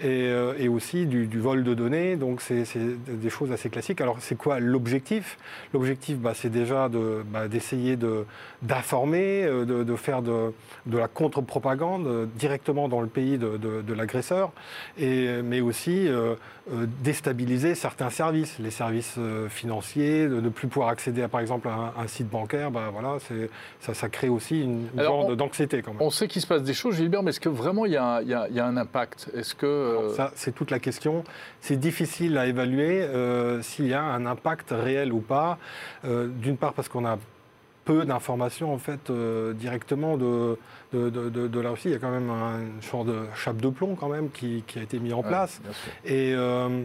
et, euh, et aussi du, du vol de données. Donc c'est des choses assez classiques. Alors c'est quoi l'objectif? L'objectif, bah, c'est déjà de- bah, d'essayer de, d'informer, euh, de, de faire de, de la contre-propagande directement dans le pays de, l'agresseur, mais aussi euh, déstabiliser certains services, les services euh, financiers, de ne plus pouvoir accéder à par exemple à un, un site bancaire, bah, voilà, ça, ça crée aussi une, une on- d'anxiété quand même. On sait qu'il se passe des choses, Gilbert, mais est-ce que vraiment il y, a un- il y a- il y a un impact? Est-ce que... euh, Ça, c'est toute la question. C'est difficile à évaluer euh, s'il y a un impact réel ou pas. Euh, D'une part parce qu'on a peu d'informations en fait euh, directement de, de, de-. Il y a quand même un genre de chape de plomb quand même qui, qui a été mis en ouais, place. Et euh,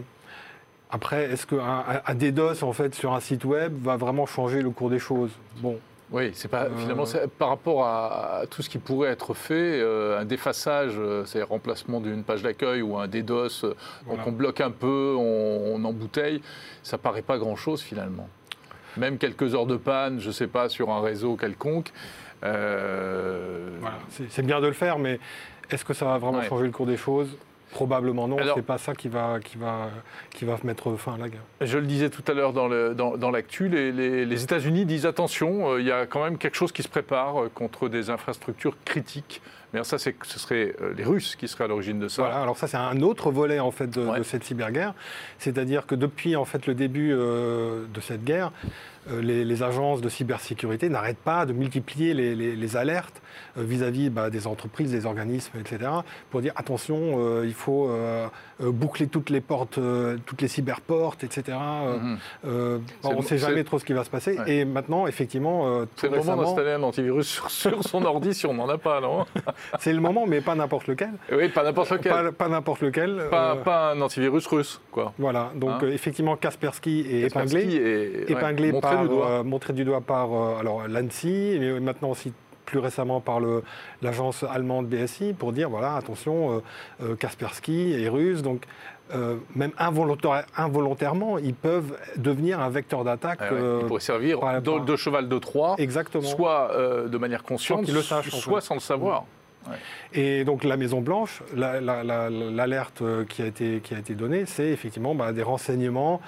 après, est-ce qu'un un DDoS en fait sur un site web va vraiment changer le cours des choses? Bon, Oui, c'est pas finalement par rapport à, tout ce qui pourrait être fait, un défaçage, c'est remplacement d'une page d'accueil ou un DDoS, donc on bloque un peu, on, on embouteille, ça paraît pas grand-chose finalement. Même quelques heures de panne, je ne sais pas, sur un réseau quelconque. Voilà, c'est bien de le faire, mais est-ce que ça va vraiment changer le cours des choses? Probablement non, ce n'est pas ça qui va, qui, va, qui va mettre fin à la guerre. Je le disais tout à l'heure dans l'actu, dans, les, les, les États-Unis disent attention, euh, il y a quand même quelque chose qui se prépare euh, contre des infrastructures critiques. Mais ça, ce serait euh, les Russes qui seraient à l'origine de ça. Voilà, alors ça, c'est un autre volet en fait de, cette cyberguerre. C'est-à-dire que depuis en fait le début de cette guerre, les, agences de cybersécurité n'arrêtent pas de multiplier les, alertes vis-à-vis bah, des entreprises, des organismes, etc., pour dire attention, il faut euh, euh, boucler toutes les portes, euh, toutes les cyberportes, etc. Mhm. on ne sait jamais trop ce qui va se passer. Et maintenant, effectivement, c'est le moment d'installer un antivirus sur, son ordi si on n'en a pas, non? *laughs* C'est le moment, mais pas n'importe lequel. Oui, pas n'importe lequel. Pas, n'importe lequel. Pas, un antivirus russe, quoi. Voilà. Donc hein effectivement, Kaspersky est épinglé, épinglé par, montré du doigt par alors l'ANSI, mais maintenant aussi plus récemment par l'agence allemande BSI pour dire voilà, attention, euh, euh, Kaspersky est russe. Donc, euh, même involontairement, ils peuvent devenir un vecteur d'attaque. Ah ils pourraient servir de, cheval de Troie, Exactement. soit de manière consciente, le soit sans le savoir. Et donc la Maison Blanche, l'alerte qui, a été, qui a été donnée, c'est effectivement bah, des renseignements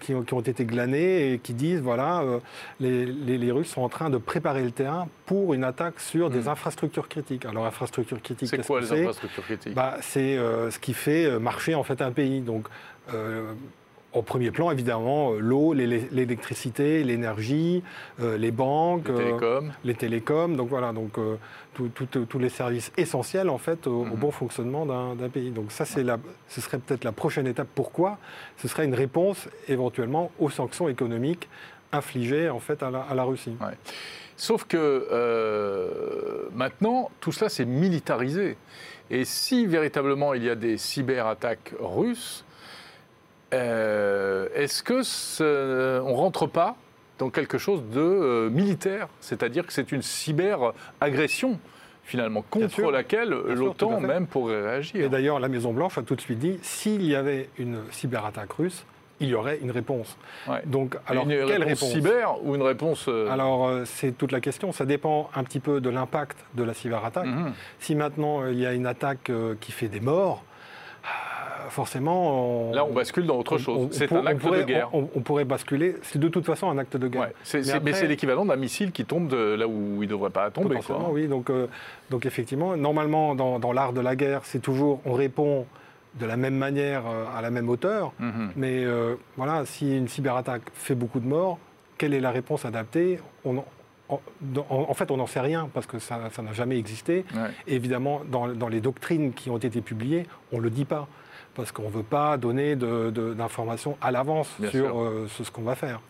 qui, ont, été glanés et qui disent voilà, euh, les, Russes sont en train de préparer le terrain pour une attaque sur des hmm. infrastructures critiques. Alors infrastructures critiques, c'est quoi les infrastructures critiques? Bah, C'est euh, ce qui fait marcher en fait un pays. Donc euh, au premier plan, évidemment, euh, l'eau, l'électricité, l'énergie, euh, les banques, les télécoms. Euh, les télécoms. Donc voilà, donc tous les services essentiels en fait au, mhm. bon fonctionnement d'un pays. Donc ça, c'est ce serait peut-être la prochaine étape. Pourquoi? Ce serait une réponse éventuellement aux sanctions économiques infligées en fait à la, Russie. Sauf que maintenant, tout cela c'est militarisé. Et si véritablement il y a des cyberattaques russes, euh, est-ce que on ne rentre pas dans quelque chose de euh, militaire? C'est-à-dire que c'est une cyber-agression finalement, contre laquelle l'OTAN même pourrait réagir. Et d'ailleurs, la Maison-Blanche a tout de suite dit, s'il y avait une cyberattaque russe, il y aurait une réponse. Donc, alors, une quelle réponse, cyber ou une réponse euh, Alors, c'est toute la question. Ça dépend un petit peu de l'impact de la cyberattaque. Mhm. Si maintenant il y a une attaque qui fait des morts, forcément. Là, on bascule dans autre chose. C'est un acte de guerre. On, pourrait basculer. C'est de toute façon un acte de guerre. mais, c'est l'équivalent d'un missile qui tombe de là où il ne devrait pas tomber. oui. Donc, euh, donc effectivement, normalement, dans, l'art de la guerre, c'est toujours on répond de la même manière euh, à la même hauteur. Mhm. Mais euh, voilà, si une cyberattaque fait beaucoup de morts, quelle est la réponse adaptée? On, en, fait, on n'en sait rien parce que ça n'a jamais existé. évidemment, dans, dans, les doctrines qui ont été publiées, on ne le dit pas parce qu'on ne veut pas donner d'informations à l'avance sur euh, ce, qu'on va faire.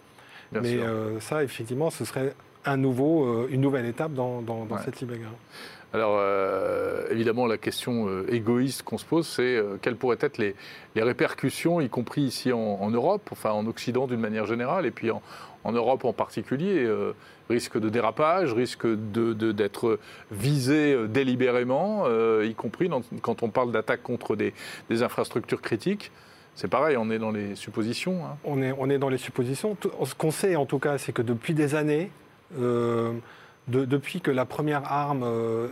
Mais euh, ça, effectivement, ce serait un nouveau, euh, une nouvelle étape dans, cette cyberguerre. Alors, évidemment, la question égoïste qu'on se pose, c'est quelles pourraient être les, répercussions, y compris ici en, Europe, enfin en Occident d'une manière générale, et puis en Europe en particulier risque de dérapage, risque d'être visé euh, délibérément, euh, y compris quand on parle d'attaques contre des, infrastructures critiques. C'est pareil, on est dans les suppositions. Hein. On, est, dans les suppositions. Ce qu'on sait en tout cas, c'est que depuis des années, euh, depuis que la première arme,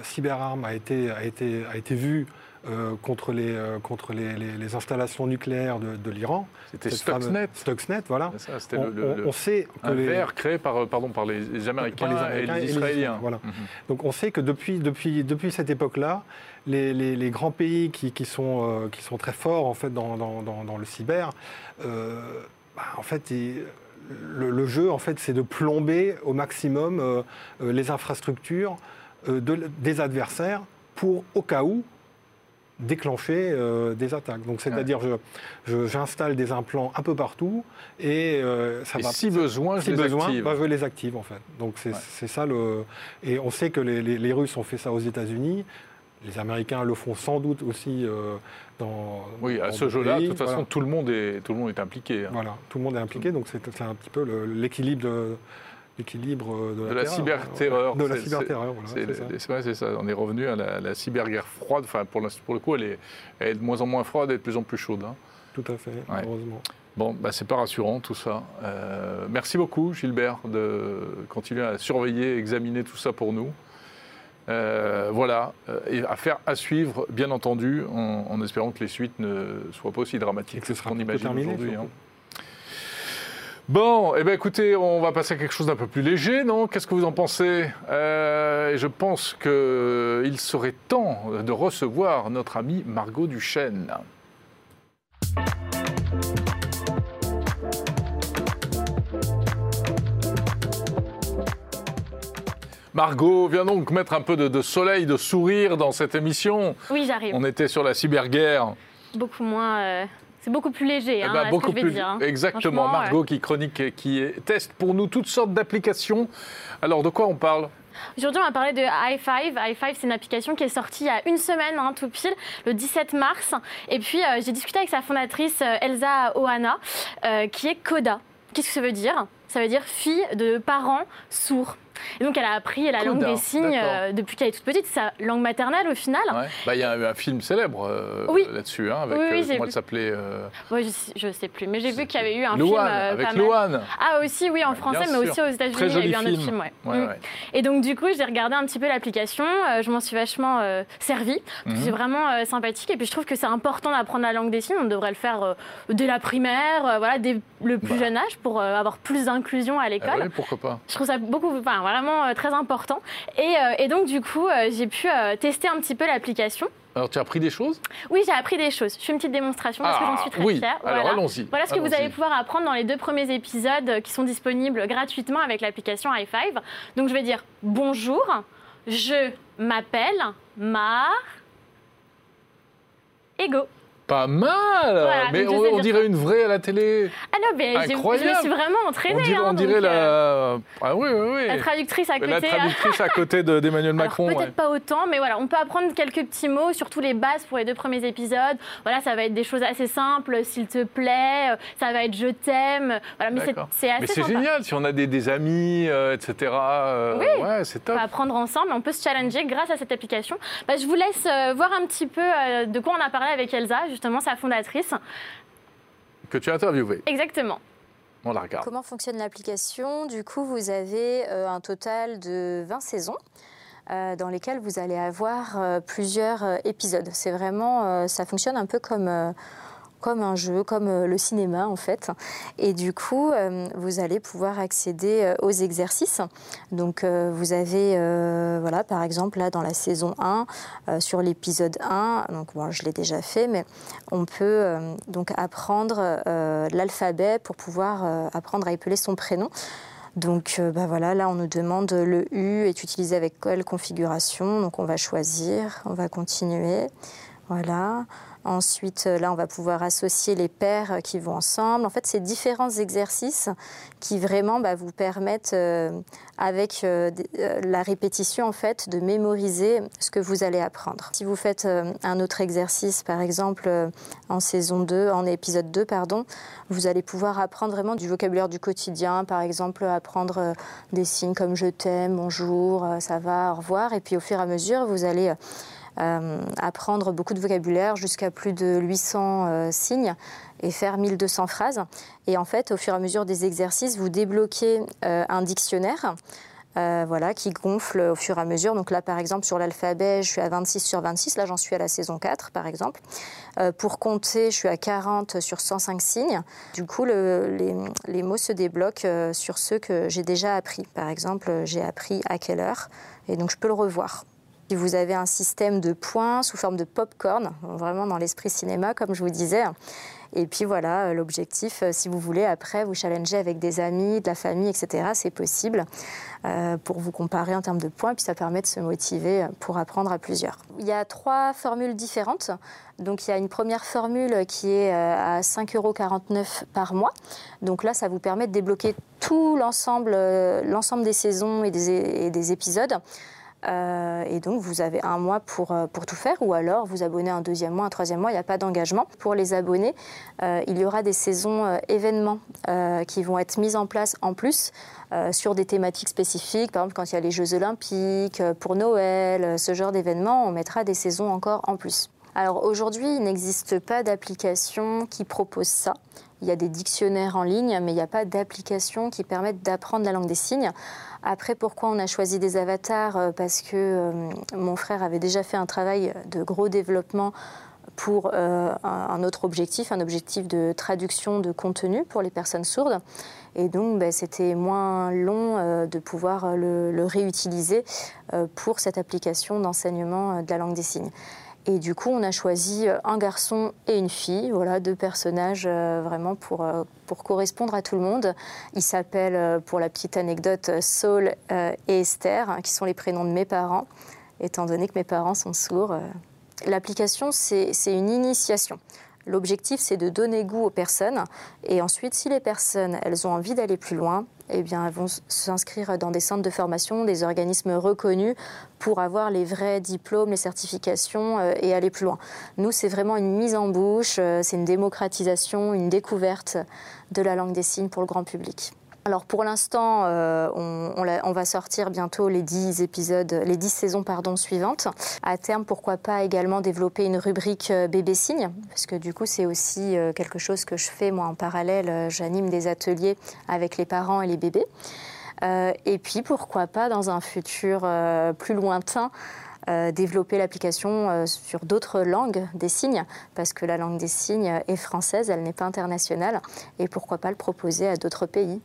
cyberarme, a a été vue euh, contre, les, euh, contre les, les, installations nucléaires de, de l'Iran. C'était Stuxnet. Stuxnet, voilà. Ça, on, le, on, sait que un les... verre créé par, euh, pardon, par les, Américains, et les Israéliens. voilà. Mhm. Donc on sait que depuis, depuis, depuis cette époque-là, les, grands pays qui, qui, sont, qui sont très forts en fait, dans, dans, dans, le cyber, bah, en fait, le, le, jeu, en fait, c'est de plomber au maximum les infrastructures de, des adversaires pour, au cas où, déclencher euh, des attaques. Donc c'est-à-dire je, j'installe des implants un peu partout et euh, ça va. Si besoin, si je besoin, les active. Bah, je les active en fait. Donc c'est, ça le. Et on sait que les, les, Russes ont fait ça aux États-Unis. Les Américains le font sans doute aussi euh, dans. Oui, à ce jeu-là, de toute façon, tout le monde est tout le monde est impliqué. Hein. Voilà, tout le monde est impliqué. Donc c'est, un petit peu l'équilibre de l'équilibre de la, de la cyberterreur. De la cyberterreur, voilà. C'est ça. On est revenu à la, cyberguerre froide. Enfin, pour, pour, le coup, elle est, elle est, de moins en moins froide et de plus en plus chaude. Hein. Tout à fait, heureusement. Bon, bah, c'est pas rassurant tout ça. Euh, merci beaucoup, Gilbert, de continuer à surveiller, examiner tout ça pour nous. Euh, voilà, euh, et affaire à suivre, bien entendu, en, espérant que les suites ne soient pas aussi dramatiques que ce qu'on imagine aujourd'hui. Bon, eh bien, écoutez, on va passer à quelque chose d'un peu plus léger, non? Qu'est-ce que vous en pensez? Euh, Je pense qu'il serait temps de recevoir notre amie Margot Duchesne. Margot, viens donc mettre un peu de, soleil, de sourire dans cette émission. Oui, j'arrive. On était sur la cyberguerre. Beaucoup moins. Euh, c'est beaucoup plus léger, eh hein, ben, beaucoup plus, dire, hein. Exactement, Margot qui chronique, qui teste pour nous toutes sortes d'applications. Alors, de quoi on parle? Aujourd'hui, on va parler de i5. i5, c'est une application qui est sortie il y a une semaine, hein, tout pile, le 17 mars. Et puis, euh, j'ai discuté avec sa fondatrice, euh, Elsa Ohana, qui est Coda. Qu'est-ce que ça veut dire? Ça veut dire fille de parents sourds. Et donc elle a appris la langue des signes euh, depuis qu'elle est toute petite, sa langue maternelle au final. Bah, il y a un film célèbre euh, là-dessus, hein, avec oui, oui, euh, comment elle s'appelait Oui, je ne sais plus, mais j'ai vu qu'il y avait eu un film. avec Louane. Ah aussi, oui, en français, mais aussi aux États-Unis, il y a eu un autre film. Mm. Et donc du coup, j'ai regardé un petit peu l'application, je m'en suis vachement servi, mhm. c'est vraiment sympathique, et puis je trouve que c'est important d'apprendre la langue des signes, on devrait le faire dès la primaire, voilà, dès le plus bah. jeune âge, pour avoir plus d'inclusion à l'école. Ah oui, pourquoi pas Je trouve ça beaucoup, enfin, vraiment euh, très important. Et, euh, et, donc, du coup, euh, j'ai pu tester un petit peu l'application. Alors, tu as appris des choses? Oui, j'ai appris des choses. Je fais une petite démonstration parce que j'en suis très ah, oui. fière. Alors, voilà. allons-y. Voilà ce que vous allez pouvoir apprendre dans les deux premiers épisodes qui sont disponibles gratuitement avec l'application i5. Donc, je vais dire bonjour, je m'appelle Mar. Ego. Pas mal Mais on, dirait une vraie à la télé. Ah non, mais je me suis vraiment entraînée. On dirait, hein, la... Euh, ah oui, oui, oui. La traductrice à côté. La traductrice à côté d'Emmanuel Macron. Peut-être pas autant, mais voilà, on peut apprendre quelques petits mots, surtout les bases pour les deux premiers épisodes. Voilà, ça va être des choses assez simples, s'il te plaît, ça va être je t'aime. Voilà, mais c'est assez Mais c'est génial, si on a des, des amis, euh, etc. Euh, oui, ouais, c'est top. On peut apprendre ensemble, on peut se challenger grâce à cette application. Bah, je vous laisse voir un petit peu de quoi on a parlé avec Elsa, justement sa fondatrice. Que tu as interviewé. Exactement. On la regarde. Comment fonctionne l'application? Du coup, vous avez euh, un total de 20 saisons. Euh, dans lesquelles vous allez avoir euh, plusieurs épisodes. C'est vraiment, ça fonctionne un peu comme comme un jeu, comme euh, le cinéma en fait. Et du coup, euh, vous allez pouvoir accéder euh, aux exercices. Donc vous avez, voilà, par exemple, là dans la saison 1, sur l'épisode 1, donc bon, je l'ai déjà fait, mais on peut donc apprendre l'alphabet pour pouvoir apprendre à épeler son prénom. Donc bah voilà, là on nous demande le U est utilisé avec quelle configuration. Donc on va choisir, on va continuer. Voilà. Ensuite, euh, là, on va pouvoir associer les paires qui vont ensemble. En fait, c'est différents exercices qui vraiment bah, vous permettent, euh, avec euh, la répétition, en fait, de mémoriser ce que vous allez apprendre. Si vous faites un autre exercice, par exemple, en saison 2, en épisode 2, pardon, vous allez pouvoir apprendre vraiment du vocabulaire du quotidien, par exemple, apprendre des signes comme je t'aime, bonjour, ça va, au revoir. Et puis, au fur et à mesure, vous allez euh, apprendre beaucoup de vocabulaire, jusqu'à plus de 800 euh, signes et faire 1200 phrases. Et en fait, au fur et à mesure des exercices, vous débloquez euh, un dictionnaire. voilà, qui gonfle au fur et à mesure. Donc là, par exemple, sur l'alphabet, je suis à 26 sur 26. Là, j'en suis à la saison 4, par exemple. pour compter, je suis à 40 sur 105 signes. Du coup, les, mots se débloquent sur ceux que j'ai déjà appris. Par exemple, j'ai appris à quelle heure, et donc je peux le revoir. Vous avez un système de points sous forme de pop-corn, vraiment dans l'esprit cinéma, comme je vous disais. Et puis voilà, euh, l'objectif, euh, si vous voulez, après, vous challenger avec des amis, de la famille, etc., c'est possible euh, pour vous comparer en termes de points. Puis ça permet de se motiver pour apprendre à plusieurs. Il y a trois formules différentes. Donc il y a une première formule qui est à 5,49 euros par mois. Donc là, ça vous permet de débloquer tout l'ensemble, l'ensemble des saisons et des, et des épisodes Euh, et donc, vous avez un mois pour, euh, pour tout faire, ou alors vous abonnez un deuxième mois, un troisième mois, il n'y a pas d'engagement. Pour les abonnés, euh, il y aura des saisons événements qui vont être mises en place en plus sur des thématiques spécifiques. Par exemple, quand il y a les Jeux Olympiques, pour Noël, ce genre d'événements, on mettra des saisons encore en plus. Alors aujourd'hui, il n'existe pas d'application qui propose ça. Il y a des dictionnaires en ligne, mais il n'y a pas d'application qui permette d'apprendre la langue des signes. Après, pourquoi on a choisi des avatars? Euh, Parce que euh, mon frère avait déjà fait un travail de gros développement pour euh, un autre objectif, un objectif de traduction de contenu pour les personnes sourdes. Et donc, ben, c'était moins long de pouvoir le réutiliser pour cette application d'enseignement de la langue des signes. Et du coup, on a choisi euh, un garçon et une fille, voilà, deux personnages euh, vraiment pour, euh, pour correspondre à tout le monde. Ils s'appellent, pour la petite anecdote, Saul et Esther, hein, qui sont les prénoms de mes parents, étant donné que mes parents sont sourds. L'application, c'est une initiation. L'objectif, c'est de donner goût aux personnes. Et ensuite, si les personnes, elles ont envie d'aller plus loin, eh bien, vont s'inscrire dans des centres de formation, des organismes reconnus pour avoir les vrais diplômes, les certifications euh, et aller plus loin. Nous, c'est vraiment une mise en bouche, euh, c'est une démocratisation, une découverte de la langue des signes pour le grand public. Alors pour l'instant, euh, on, va sortir bientôt les 10 épisodes, les 10 saisons pardon, suivantes. À terme, pourquoi pas également développer une rubrique euh, bébé signe, parce que du coup c'est aussi euh, quelque chose que je fais moi en parallèle. J'anime des ateliers avec les parents et les bébés. et puis pourquoi pas dans un futur plus lointain. développer l'application sur d'autres langues des signes, parce que la langue des signes est française, elle n'est pas internationale, et pourquoi pas le proposer à d'autres pays.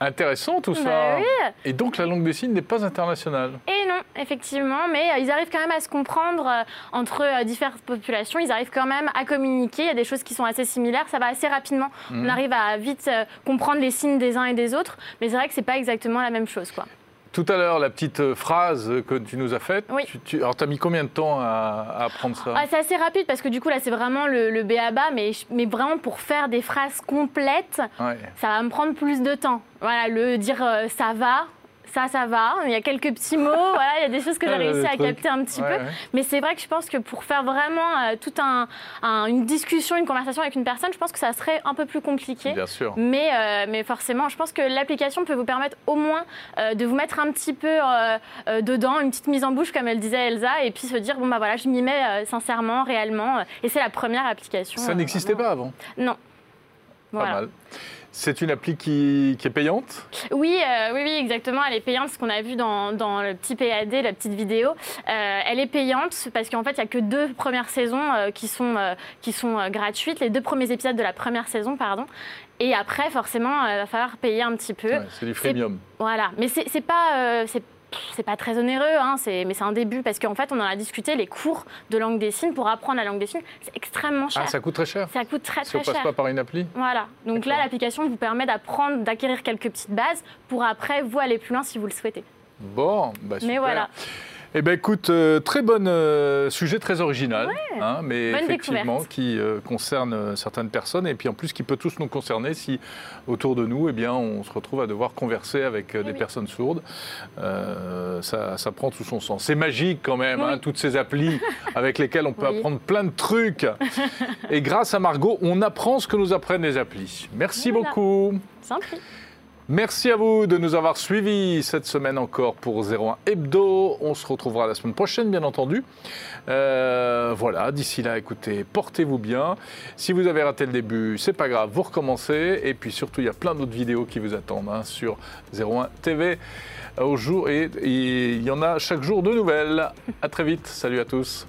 Intéressant tout ça. Bah Et donc la langue des signes n'est pas internationale. Et non, effectivement, mais euh, ils arrivent quand même à se comprendre euh, entre euh, différentes populations. Ils arrivent quand même à communiquer. Il y a des choses qui sont assez similaires. Ça va assez rapidement. On mhm. arrive à vite comprendre les signes des uns et des autres. Mais c'est vrai que c'est pas exactement la même chose, quoi. Tout à l'heure, la petite euh, phrase que tu nous as faite, oui. tu, alors tu as mis combien de temps à, apprendre ça ah, C'est assez rapide parce que du coup là c'est vraiment le, le BABA, mais, mais vraiment pour faire des phrases complètes, ça va me prendre plus de temps. Voilà, le dire euh, ça va, ça, ça va. Il y a quelques petits mots, *laughs* voilà, il y a des choses que j'ai réussi à capter un petit peu. Mais c'est vrai que je pense que pour faire vraiment euh, toute un, une discussion, une conversation avec une personne, je pense que ça serait un peu plus compliqué. Bien sûr. Mais, euh, mais forcément, je pense que l'application peut vous permettre au moins euh, de vous mettre un petit peu dedans, une petite mise en bouche, comme elle disait Elsa, et puis se dire, bon, bah voilà, je m'y mets sincèrement, réellement. et c'est la première application. Ça n'existait pas avant Non. Pas mal. C'est une appli qui, est payante? Oui, euh, oui, oui, exactement. Elle est payante, ce qu'on a vu dans, le petit PAD, la petite vidéo. Euh, elle est payante parce qu'en fait, il n'y a que deux premières saisons euh, qui sont, qui sont gratuites, les deux premiers épisodes de la première saison, pardon. Et après, forcément, il va falloir payer un petit peu. c'est du freemium. Voilà, mais c'est pas c'est pas très onéreux, hein, mais c'est un début parce qu'en fait, on en a discuté, les cours de langue des signes pour apprendre la langue des signes, c'est extrêmement cher. Ah, ça coûte très cher Ça coûte très, très cher. Si on passe pas par une appli Voilà. Donc là, l'application vous permet d'apprendre, d'acquérir quelques petites bases pour après, vous aller plus loin si vous le souhaitez. Bon, bah super. Mais voilà. Eh bien, écoute, euh, très bon euh, sujet, très original, hein, mais effectivement qui euh, concerne certaines personnes et puis en plus qui peut tous nous concerner si autour de nous, eh bien, on se retrouve à devoir converser avec des personnes sourdes. Ça, ça, prend tout son sens. C'est magique quand même, hein, toutes ces applis *laughs* avec lesquelles on peut apprendre plein de trucs. *laughs* Et grâce à Margot, on apprend ce que nous apprennent les applis. Merci beaucoup. Sans Merci à vous de nous avoir suivis cette semaine encore pour 01 Hebdo. On se retrouvera la semaine prochaine, bien entendu. Euh, voilà, d'ici là, écoutez, portez-vous bien. Si vous avez raté le début, c'est pas grave, vous recommencez. Et puis surtout, il y a plein d'autres vidéos qui vous attendent hein, sur 01 TV au jour. Et il y en a chaque jour de nouvelles. À très vite. Salut à tous.